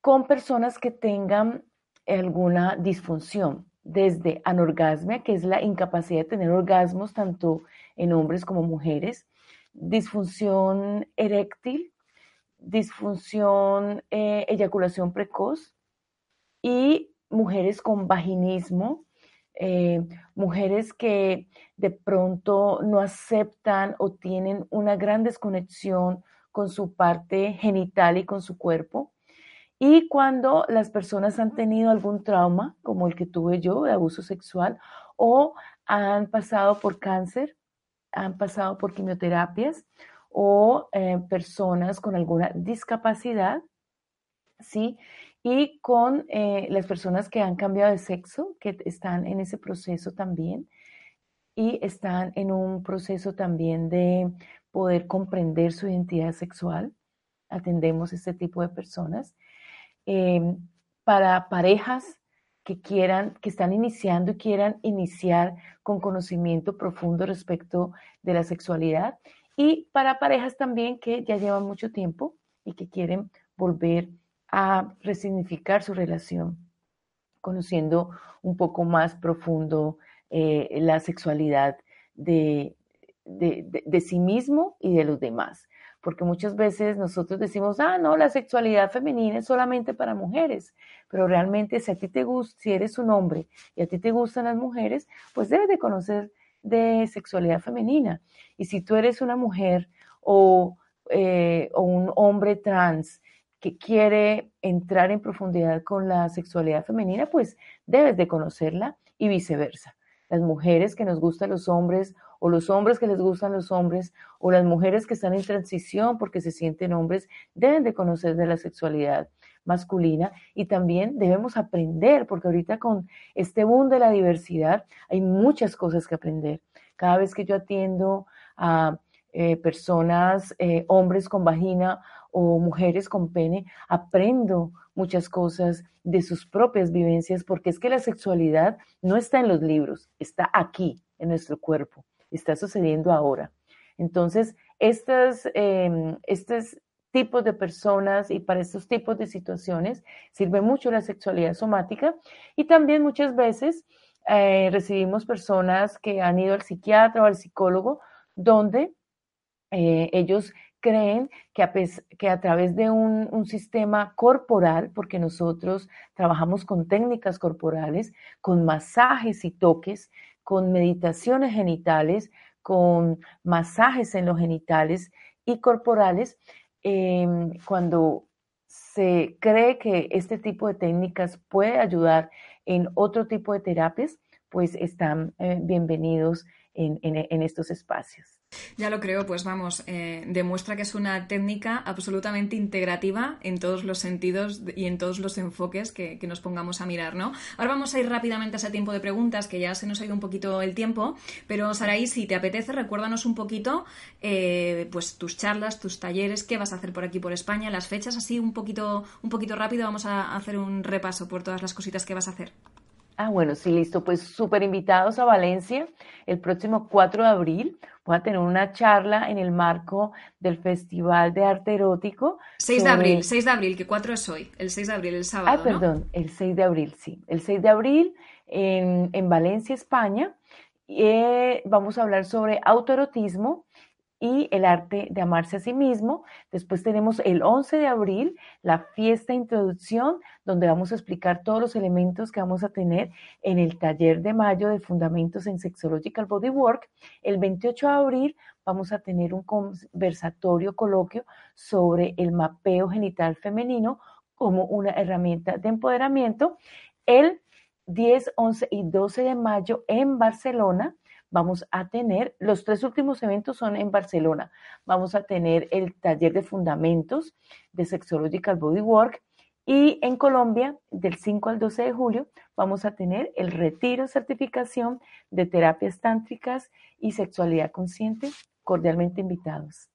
con personas que tengan alguna disfunción desde anorgasmia, que es la incapacidad de tener orgasmos tanto en hombres como mujeres, disfunción eréctil, disfunción, eh, eyaculación precoz y mujeres con vaginismo, eh, mujeres que de pronto no aceptan o tienen una gran desconexión con su parte genital y con su cuerpo, y cuando las personas han tenido algún trauma, como el que tuve yo, de abuso sexual, o han pasado por cáncer, han pasado por quimioterapias, o eh, personas con alguna discapacidad, ¿sí? Y con eh, las personas que han cambiado de sexo, que están en ese proceso también, y están en un proceso también de poder comprender su identidad sexual. Atendemos este tipo de personas. Em, para parejas que quieran, que están iniciando y quieran iniciar con conocimiento profundo respecto de la sexualidad y para parejas también que ya llevan mucho tiempo y que quieren volver a resignificar su relación, conociendo un poco más profundo eh, la sexualidad de, de sí mismo y de los demás porque muchas veces nosotros decimos, ah, no, la sexualidad femenina es solamente para mujeres, pero realmente si a ti te gusta, si eres un hombre y a ti te gustan las mujeres, pues debes de conocer de sexualidad femenina. Y si tú eres una mujer o, eh, o un hombre trans que quiere entrar en profundidad con la sexualidad femenina, pues debes de conocerla y viceversa. Las mujeres que nos gustan los hombres o los hombres que les gustan los hombres, o las mujeres que están en transición porque se sienten hombres, deben de conocer de la sexualidad masculina y también debemos aprender, porque ahorita con este boom de la diversidad hay muchas cosas que aprender. Cada vez que yo atiendo a eh, personas, eh, hombres con vagina o mujeres con pene, aprendo muchas cosas de sus propias vivencias, porque es que la sexualidad no está en los libros, está aquí, en nuestro cuerpo está sucediendo ahora. Entonces, estos, em, estos tipos de personas y para estos tipos de situaciones sirve mucho la sexualidad somática y también muchas veces eh, recibimos personas que han ido al psiquiatra o al psicólogo donde eh, ellos creen que a, través de un, sistema corporal, porque nosotros trabajamos con técnicas corporales, con masajes y toques, con meditaciones genitales, con masajes en los genitales y corporales, em, cuando se cree que este tipo de técnicas puede ayudar en otro tipo de terapias, pues están eh, bienvenidos en, estos espacios. Ya lo creo, pues vamos, eh, demuestra que es una técnica absolutamente integrativa en todos los sentidos y en todos los enfoques que, nos pongamos a mirar, ¿no? Ahora vamos a ir rápidamente a ese tiempo de preguntas, que ya se nos ha ido un poquito el tiempo, pero Saraí, si te apetece, recuérdanos un poquito eh, pues tus charlas, tus talleres, qué vas a hacer por aquí por España, las fechas, así un poquito, un poquito rápido, vamos a hacer un repaso por todas las cositas que vas a hacer. Ah, bueno, sí, listo. Pues súper invitados a Valencia el próximo 4 de abril. Voy a tener una charla en el marco del Festival de Arte Erótico. 6 de abril, 6 de abril, que 4 es hoy, el 6 de abril, el sábado. Ah, perdón, el 6 de abril, sí. El 6 de abril en, en Valencia, España. Eh, vamos a hablar sobre autoerotismo y el arte de amarse a sí mismo. Después tenemos el 11 de abril, la fiesta introducción, donde vamos a explicar todos los elementos que vamos a tener en el taller de mayo de Fundamentos en Sexological Bodywork. El 28 de abril vamos a tener un conversatorio coloquio sobre el mapeo genital femenino como una herramienta de empoderamiento. El 10, 11 y 12 de mayo en Barcelona vamos a tener, los tres últimos eventos son en Barcelona, vamos a tener el taller de fundamentos de Sexological Bodywork y en Colombia, del 5 al 12 de julio, vamos a tener el retiro certificación de terapias tántricas y sexualidad consciente, cordialmente invitados.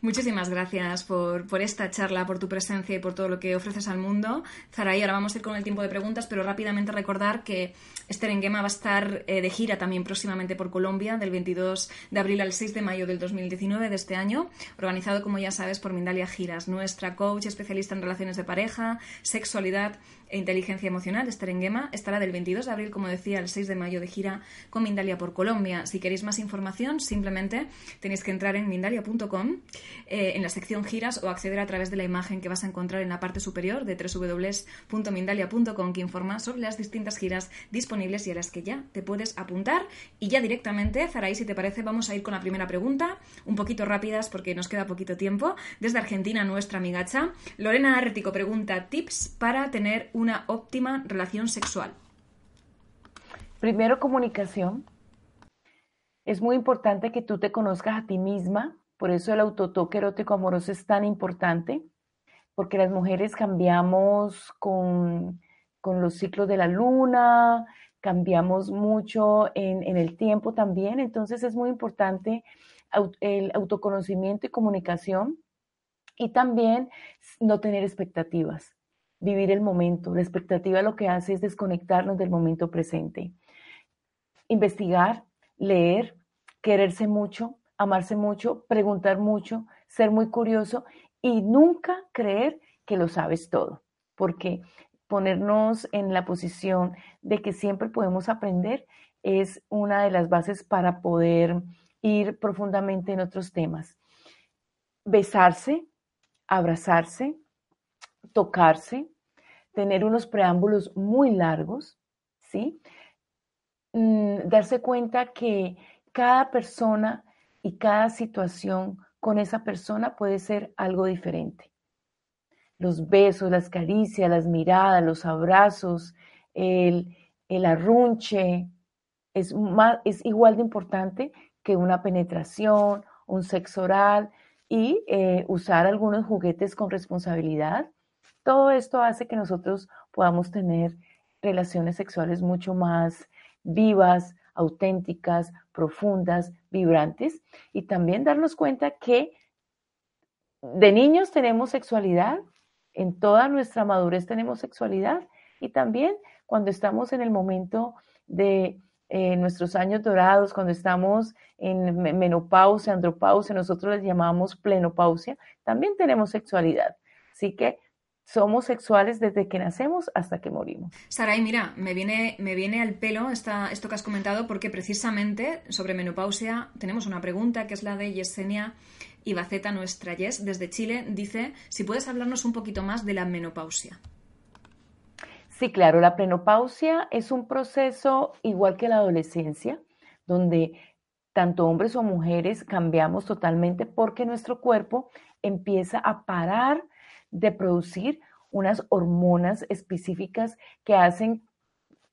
Muchísimas gracias por, esta charla, por tu presencia y por todo lo que ofreces al mundo. Zaraí, ahora vamos a ir con el tiempo de preguntas, pero rápidamente recordar que Esther Enguema va a estar eh, de gira también próximamente por Colombia, del 22 de abril al 6 de mayo del 2019 de este año, organizado, como ya sabes, por Mindalia Giras, nuestra coach especialista en relaciones de pareja, sexualidad e inteligencia emocional, Esther Enguema, estará del 22 de abril, como decía, al 6 de mayo de gira con Mindalia por Colombia. Si queréis más información, simplemente tenéis que entrar en mindalia.com eh, en la sección giras o acceder a través de la imagen que vas a encontrar en la parte superior de www.mindalia.com que informa sobre las distintas giras disponibles y a las que ya te puedes apuntar. Y ya directamente, Zaraí, si te parece, vamos a ir con la primera pregunta, un poquito rápidas porque nos queda poquito tiempo. Desde Argentina, nuestra amigacha, Lorena Arretico pregunta tips para tener una óptima relación sexual. Primero, comunicación. Es muy importante que tú te conozcas a ti misma, por eso el autotoque erótico amoroso es tan importante, porque las mujeres cambiamos con, los ciclos de la luna, cambiamos mucho en, en, el tiempo también, entonces es muy importante el autoconocimiento y comunicación y también no tener expectativas, vivir el momento. La expectativa lo que hace es desconectarnos del momento presente. Investigar, leer, quererse mucho, amarse mucho, preguntar mucho, ser muy curioso y nunca creer que lo sabes todo, porque ponernos en la posición de que siempre podemos aprender es una de las bases para poder ir profundamente en otros temas. Besarse, abrazarse, tocarse, tener unos preámbulos muy largos, ¿sí? Mm, darse cuenta que cada persona y cada situación con esa persona puede ser algo diferente. Los besos, las caricias, las miradas, los abrazos, el, arrunche, es, es igual de importante que una penetración, un sexo oral y eh, usar algunos juguetes con responsabilidad. Todo esto hace que nosotros podamos tener relaciones sexuales mucho más vivas, auténticas, profundas, vibrantes y también darnos cuenta que de niños tenemos sexualidad, en toda nuestra madurez tenemos sexualidad y también cuando estamos en el momento de eh, nuestros años dorados, cuando estamos en menopausia, andropausia, nosotros les llamamos plenopausia, también tenemos sexualidad. Así que somos sexuales desde que nacemos hasta que morimos. Saray, mira, me viene, me viene al pelo esta, esto que has comentado porque precisamente sobre menopausia tenemos una pregunta que es la de Yesenia Ibaceta, nuestra Yes, desde Chile. Dice si puedes hablarnos un poquito más de la menopausia. Sí, claro, la menopausia es un proceso igual que la adolescencia, donde tanto hombres o mujeres cambiamos totalmente porque nuestro cuerpo empieza a parar de producir unas hormonas específicas que hacen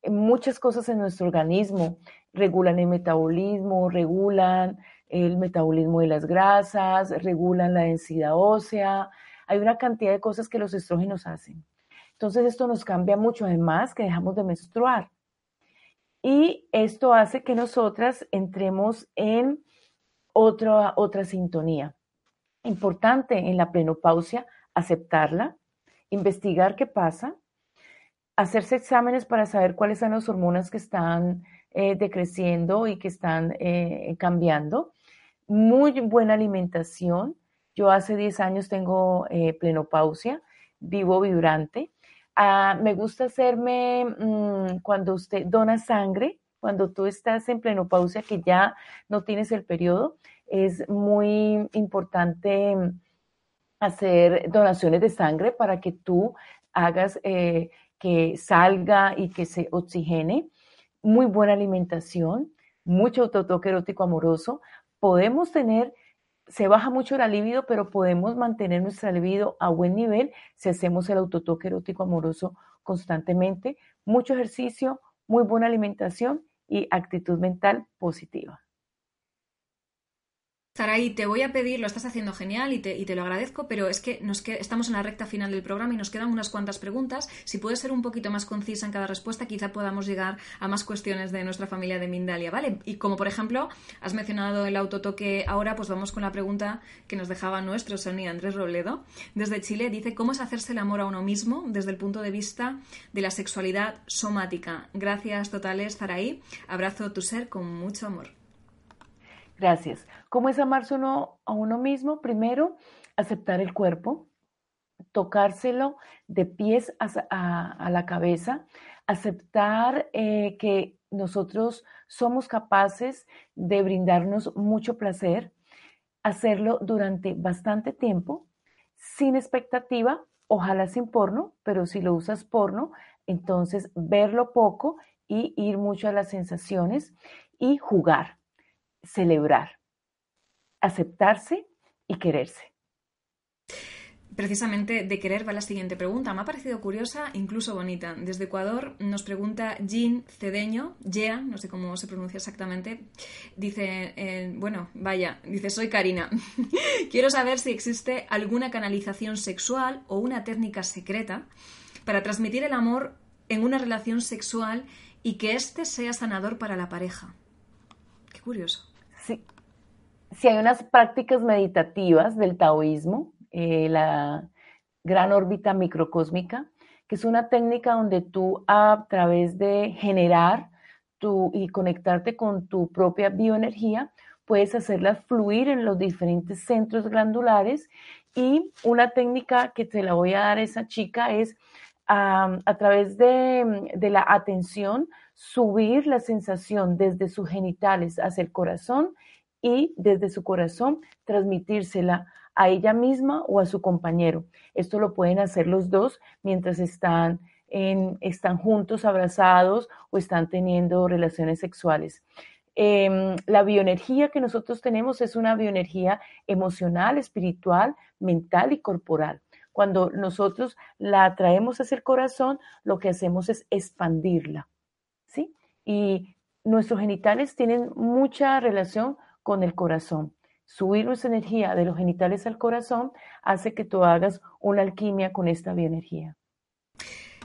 muchas cosas en nuestro organismo. Regulan el metabolismo, regulan el metabolismo de las grasas, regulan la densidad ósea. Hay una cantidad de cosas que los estrógenos hacen. Entonces esto nos cambia mucho, además que dejamos de menstruar. Y esto hace que nosotras entremos en otra, otra sintonía. Importante en la plenopausia aceptarla, investigar qué pasa, hacerse exámenes para saber cuáles son las hormonas que están eh, decreciendo y que están eh, cambiando. Muy buena alimentación. Yo hace 10 años tengo eh, plenopausia, vivo vibrante. Ah, me gusta hacerme mm, cuando usted dona sangre, cuando tú estás en plenopausia que ya no tienes el periodo, es muy importante hacer donaciones de sangre para que tú hagas eh, que salga y que se oxigene. Muy buena alimentación, mucho autotoque erótico amoroso. Podemos tener se baja mucho la libido, pero podemos mantener nuestra libido a buen nivel si hacemos el autotoque erótico amoroso constantemente, mucho ejercicio, muy buena alimentación y actitud mental positiva. Saraí, te voy a pedir, lo estás haciendo genial y te, lo agradezco, pero es que, nos estamos en la recta final del programa y nos quedan unas cuantas preguntas. Si puedes ser un poquito más concisa en cada respuesta, quizá podamos llegar a más cuestiones de nuestra familia de Mindalia, ¿vale? Y como por ejemplo, has mencionado el autotoque ahora, pues vamos con la pregunta que nos dejaba nuestro Sony Andrés Robledo. Desde Chile dice, ¿cómo es hacerse el amor a uno mismo desde el punto de vista de la sexualidad somática? Gracias totales, Saraí. Abrazo tu ser con mucho amor. Gracias. ¿Cómo es amarse uno a uno mismo? Primero, aceptar el cuerpo, tocárselo de pies a, la cabeza, aceptar eh, que nosotros somos capaces de brindarnos mucho placer, hacerlo durante bastante tiempo, sin expectativa, ojalá sin porno, pero si lo usas porno, entonces verlo poco y ir mucho a las sensaciones y jugar celebrar, aceptarse y quererse. Precisamente de querer va la siguiente pregunta. Me ha parecido curiosa, incluso bonita. Desde Ecuador nos pregunta Jean Cedeño, Yea, no sé cómo se pronuncia exactamente. Dice, eh, bueno, vaya, dice, soy Karina. [LAUGHS] Quiero saber si existe alguna canalización sexual o una técnica secreta para transmitir el amor en una relación sexual y que éste sea sanador para la pareja. Qué curioso si hay unas prácticas meditativas del taoísmo, eh, la gran órbita microcósmica, que es una técnica donde tú a través de generar tu, y conectarte con tu propia bioenergía, puedes hacerla fluir en los diferentes centros glandulares. Y una técnica que te la voy a dar a esa chica es a través de, de la atención, subir la sensación desde sus genitales hacia el corazón y desde su corazón transmitírsela a ella misma o a su compañero. Esto lo pueden hacer los dos mientras están, en, están juntos, abrazados o están teniendo relaciones sexuales. Em, la bioenergía que nosotros tenemos es una bioenergía emocional, espiritual, mental y corporal. Cuando nosotros la traemos hacia el corazón, lo que hacemos es expandirla. ¿Sí? Y nuestros genitales tienen mucha relación con el corazón. Subir esa energía de los genitales al corazón hace que tú hagas una alquimia con esta bioenergía.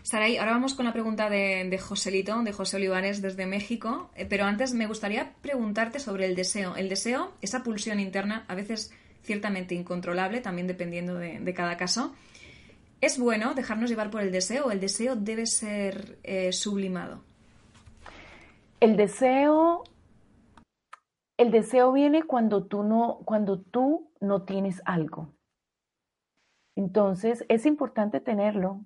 Saray, ahora vamos con la pregunta de, de Joselito, de José Olivares desde México, eh, pero antes me gustaría preguntarte sobre el deseo. El deseo, esa pulsión interna, a veces ciertamente incontrolable, también dependiendo de, cada caso. ¿Es bueno dejarnos llevar por el deseo el deseo debe ser eh, sublimado? El deseo el deseo viene cuando tú no, cuando tú no tienes algo. Entonces es importante tenerlo.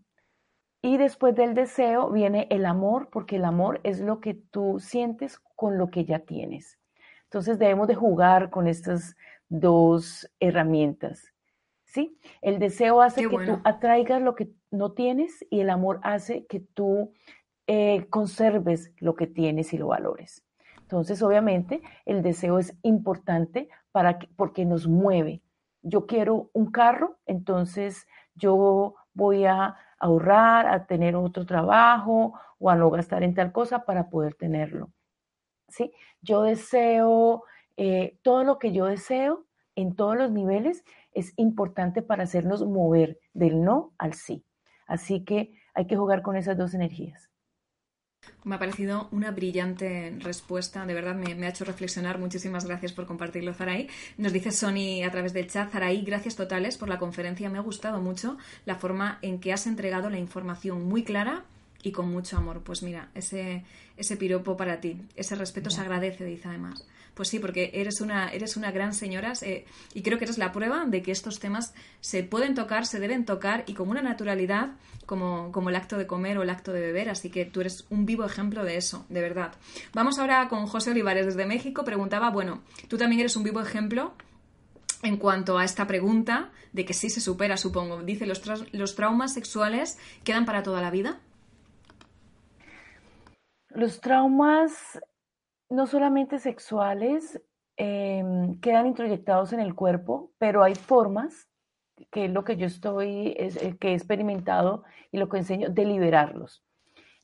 Y después del deseo viene el amor, porque el amor es lo que tú sientes con lo que ya tienes. Entonces debemos de jugar con estas dos herramientas. ¿sí? El deseo hace que tú atraigas lo que no tienes y el amor hace que tú eh, conserves lo que tienes y lo valores. Entonces, obviamente, el deseo es importante para porque nos mueve. Yo quiero un carro, entonces yo voy a ahorrar, a tener otro trabajo o a no gastar en tal cosa para poder tenerlo. ¿Sí? Yo deseo eh, todo lo que yo deseo en todos los niveles es importante para hacernos mover del no al sí. Así que hay que jugar con esas dos energías. Me ha parecido una brillante respuesta, de verdad me, ha hecho reflexionar. Muchísimas gracias por compartirlo, Zaraí. Nos dice Sony a través del chat, Zaraí, gracias totales por la conferencia. Me ha gustado mucho la forma en que has entregado la información muy clara y con mucho amor. Pues mira, ese, ese piropo para ti, ese respeto se agradece, dice además. Pues sí, porque eres una, eres una gran señora y creo que eres la prueba de que estos temas se pueden tocar, se deben tocar y con una naturalidad como, como el acto de comer o el acto de beber. Así que tú eres un vivo ejemplo de eso, de verdad. Vamos ahora con José Olivares desde México. Preguntaba, bueno, tú también eres un vivo ejemplo en cuanto a esta pregunta de que sí se supera, supongo. Dice, ¿los, los traumas sexuales quedan para toda la vida? Los traumas no solamente sexuales em, quedan introyectados en el cuerpo, pero hay formas, que es lo que yo estoy, es, eh, que he experimentado y lo que enseño, de liberarlos.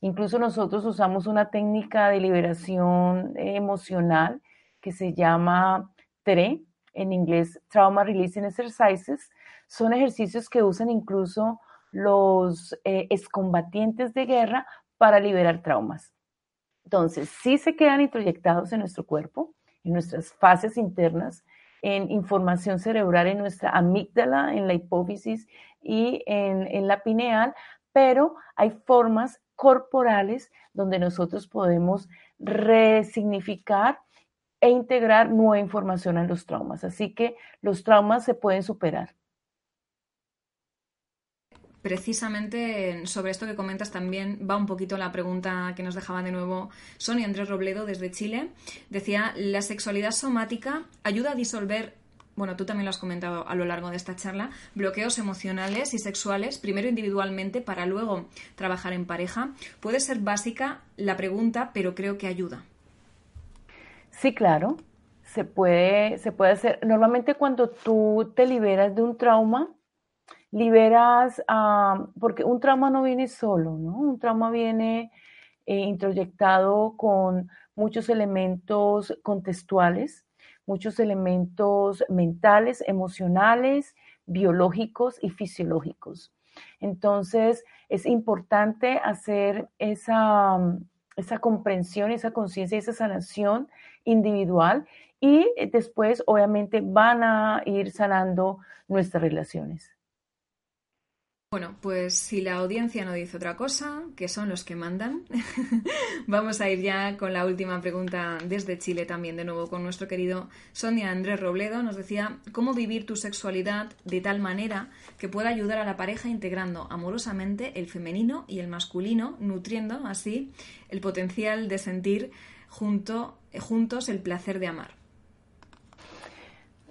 Incluso nosotros usamos una técnica de liberación emocional que se llama TRE, en inglés Trauma Releasing Exercises. Son ejercicios que usan incluso los eh, excombatientes de guerra para liberar traumas. Entonces, sí se quedan introyectados en nuestro cuerpo, en nuestras fases internas, en información cerebral en nuestra amígdala, en la hipófisis y en, la pineal, pero hay formas corporales donde nosotros podemos resignificar e integrar nueva información en los traumas. Así que los traumas se pueden superar precisamente sobre esto que comentas también va un poquito la pregunta que nos dejaba de nuevo Sonia Andrés Robledo desde Chile. Decía, la sexualidad somática ayuda a disolver bueno, tú también lo has comentado a lo largo de esta charla, bloqueos emocionales y sexuales, primero individualmente para luego trabajar en pareja. Puede ser básica la pregunta, pero creo que ayuda. Sí, claro. Se puede, se puede hacer. Normalmente cuando tú te liberas de un trauma, liberas, porque un trauma no viene solo, ¿no? Un trauma viene eh, introyectado con muchos elementos contextuales, muchos elementos mentales, emocionales, biológicos y fisiológicos. Entonces, es importante hacer esa, esa comprensión, esa conciencia, esa sanación individual y después, obviamente, van a ir sanando nuestras relaciones. Bueno, pues si la audiencia no dice otra cosa, que son los que mandan, [LAUGHS] vamos a ir ya con la última pregunta desde Chile también, de nuevo con nuestro querido Sonia Andrés Robledo. Nos decía, ¿cómo vivir tu sexualidad de tal manera que pueda ayudar a la pareja integrando amorosamente el femenino y el masculino, nutriendo así el potencial de sentir junto, juntos el placer de amar?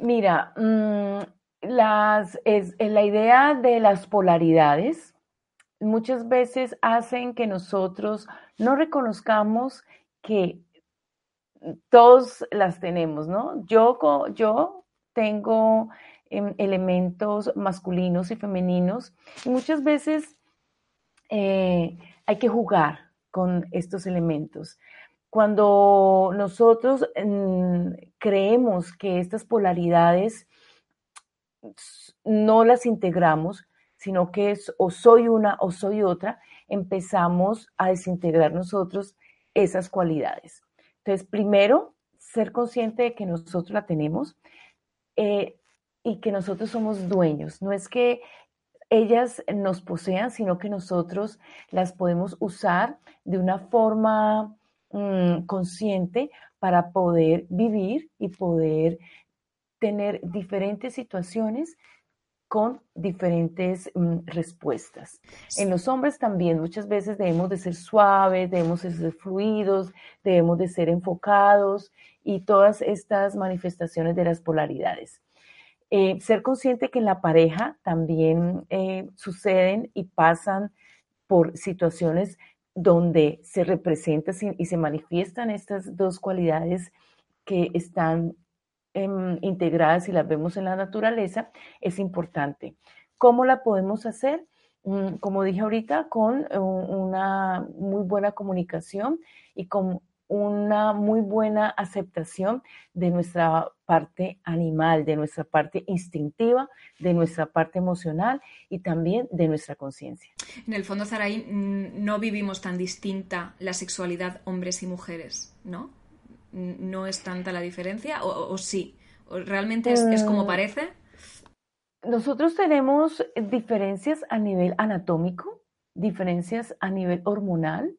Mira, mm, las, es, la idea de las polaridades muchas veces hacen que nosotros no reconozcamos que todos las tenemos, ¿no? Yo, yo tengo em, elementos masculinos y femeninos y muchas veces eh, hay que jugar con estos elementos. Cuando nosotros mm, creemos que estas polaridades no las integramos, sino que es o soy una o soy otra, empezamos a desintegrar nosotros esas cualidades. Entonces, primero, ser consciente de que nosotros la tenemos eh, y que nosotros somos dueños. No es que ellas nos posean, sino que nosotros las podemos usar de una forma mm, consciente para poder vivir y poder tener diferentes situaciones con diferentes mm, respuestas. En los hombres también muchas veces debemos de ser suaves, debemos de ser fluidos, debemos de ser enfocados y todas estas manifestaciones de las polaridades. Eh, ser consciente que en la pareja también eh, suceden y pasan por situaciones donde se representan y se manifiestan estas dos cualidades que están Em, integradas y las vemos en la naturaleza, es importante. ¿Cómo la podemos hacer? Mm, como dije ahorita, con una muy buena comunicación y con una muy buena aceptación de nuestra parte animal, de nuestra parte instintiva, de nuestra parte emocional y también de nuestra conciencia. En el fondo, Zaraí, no vivimos tan distinta la sexualidad hombres y mujeres, ¿no? ¿No es tanta la diferencia o, sí? ¿Realmente es, como mm. parece? Nosotros tenemos diferencias a nivel anatómico, diferencias a nivel hormonal,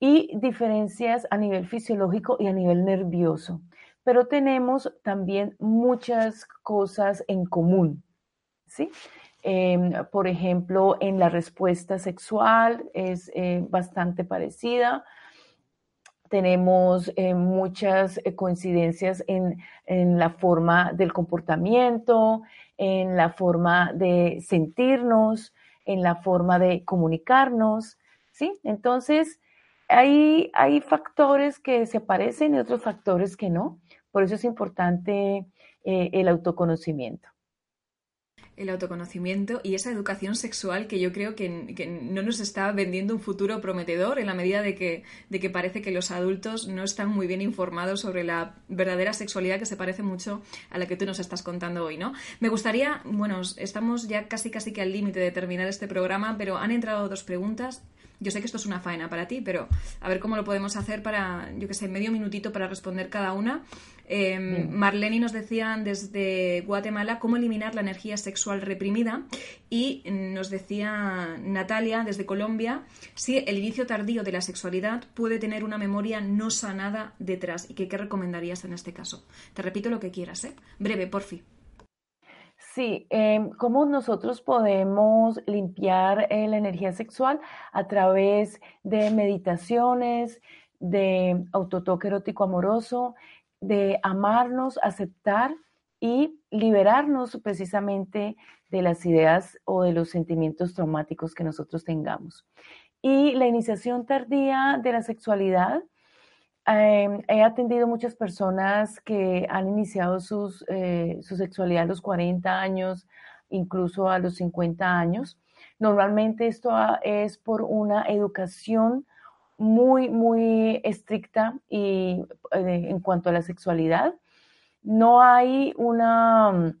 y diferencias a nivel fisiológico y a nivel nervioso. Pero tenemos también muchas cosas en común, ¿sí? Em, por ejemplo, en la respuesta sexual es eh, bastante parecida. Tenemos eh, muchas eh, coincidencias en, la forma del comportamiento, en la forma de sentirnos, en la forma de comunicarnos, ¿sí? Entonces, hay, hay factores que se parecen y otros factores que no. Por eso es importante eh, el autoconocimiento el autoconocimiento y esa educación sexual que yo creo que, no nos está vendiendo un futuro prometedor en la medida de que, de que parece que los adultos no están muy bien informados sobre la verdadera sexualidad que se parece mucho a la que tú nos estás contando hoy, ¿no? Me gustaría, bueno, estamos ya casi casi que al límite de terminar este programa, pero han entrado dos preguntas yo sé que esto es una faena para ti, pero a ver cómo lo podemos hacer para, yo que sé, medio minutito para responder cada una. Eh, Marlene nos decía desde Guatemala cómo eliminar la energía sexual reprimida y nos decía Natalia desde Colombia si el inicio tardío de la sexualidad puede tener una memoria no sanada detrás y que qué recomendarías en este caso. Te repito lo que quieras, ¿eh? Breve, por fin. Sí, em, ¿cómo nosotros podemos limpiar eh, la energía sexual? A través de meditaciones, de autotoque erótico amoroso, de amarnos, aceptar y liberarnos precisamente de las ideas o de los sentimientos traumáticos que nosotros tengamos. Y la iniciación tardía de la sexualidad Em, he atendido muchas personas que han iniciado eh, su sexualidad a los 40 años, incluso a los 50 años. Normalmente esto es por una educación muy, muy estricta y, eh, en cuanto a la sexualidad. No hay una...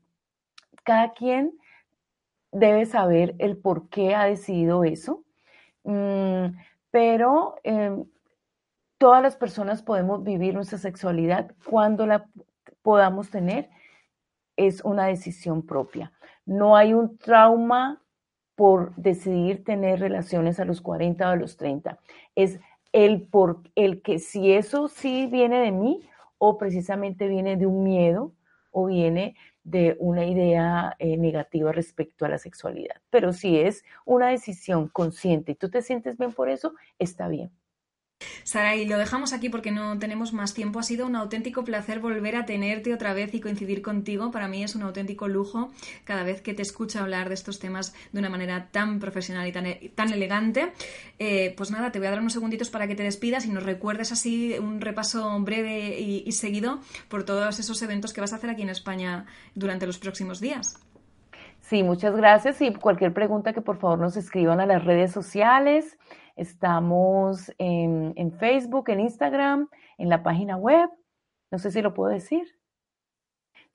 Cada quien debe saber el por qué ha decidido eso, mm, pero em, todas las personas podemos vivir nuestra sexualidad cuando la podamos tener. Es una decisión propia. No hay un trauma por decidir tener relaciones a los 40 o a los 30. Es el, por, el que si eso sí viene de mí o precisamente viene de un miedo o viene de una idea eh, negativa respecto a la sexualidad. Pero si es una decisión consciente y tú te sientes bien por eso, está bien. Sara, y lo dejamos aquí porque no tenemos más tiempo. Ha sido un auténtico placer volver a tenerte otra vez y coincidir contigo. Para mí es un auténtico lujo cada vez que te escucho hablar de estos temas de una manera tan profesional y tan, tan elegante. Eh, pues nada, te voy a dar unos segunditos para que te despidas y nos recuerdes así un repaso breve y, y seguido por todos esos eventos que vas a hacer aquí en España durante los próximos días. Sí, muchas gracias y cualquier pregunta que por favor nos escriban a las redes sociales. Estamos en, Facebook, en Instagram, en la página web. No sé si lo puedo decir.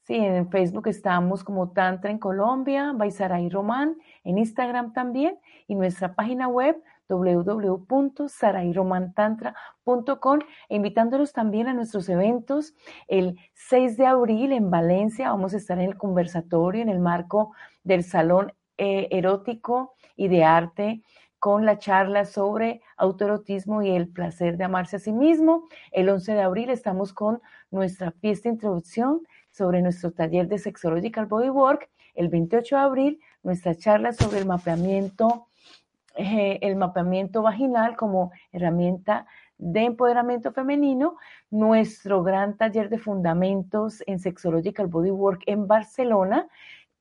Sí, en Facebook estamos como Tantra en Colombia, Baisaray Román, en Instagram también, y nuestra página web www.sarayromantantra.com e invitándolos también a nuestros eventos. El 6 de abril en Valencia vamos a estar en el conversatorio en el marco del Salón eh, Erótico y de Arte con la charla sobre autoerotismo y el placer de amarse a sí mismo. El 11 de abril estamos con nuestra fiesta de introducción sobre nuestro taller de Sexological Bodywork. El 28 de abril, nuestra charla sobre el mapeamiento, eh, el mapeamiento vaginal como herramienta de empoderamiento femenino, nuestro gran taller de fundamentos en Sexological Bodywork en Barcelona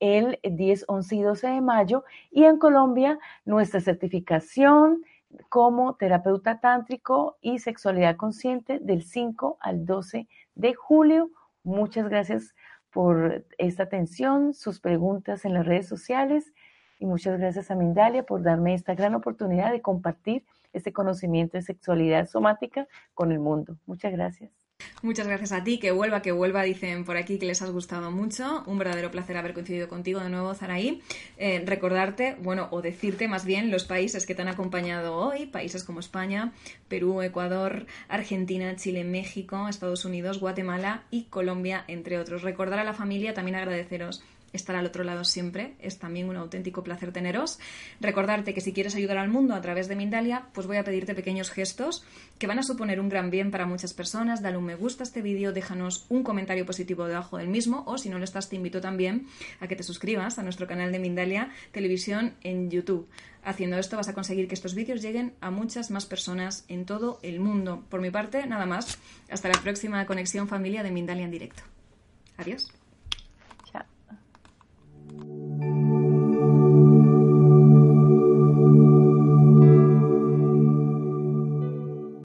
el 10, 11 y 12 de mayo y en Colombia nuestra certificación como terapeuta tántrico y sexualidad consciente del 5 al 12 de julio. Muchas gracias por esta atención, sus preguntas en las redes sociales y muchas gracias a Mindalia por darme esta gran oportunidad de compartir este conocimiento de sexualidad somática con el mundo. Muchas gracias. Muchas gracias a ti, que vuelva, que vuelva, dicen por aquí que les has gustado mucho. Un verdadero placer haber coincidido contigo de nuevo, Zaraí. Eh, recordarte, bueno, o decirte más bien los países que te han acompañado hoy, países como España, Perú, Ecuador, Argentina, Chile, México, Estados Unidos, Guatemala y Colombia, entre otros. Recordar a la familia, también agradeceros estar al otro lado siempre. Es también un auténtico placer teneros. Recordarte que si quieres ayudar al mundo a través de Mindalia, pues voy a pedirte pequeños gestos que van a suponer un gran bien para muchas personas. Dale un me gusta a este vídeo, déjanos un comentario positivo debajo del mismo o si no lo estás te invito también a que te suscribas a nuestro canal de Mindalia Televisión en YouTube. Haciendo esto vas a conseguir que estos vídeos lleguen a muchas más personas en todo el mundo. Por mi parte, nada más. Hasta la próxima conexión familia de Mindalia en directo. Adiós. あ。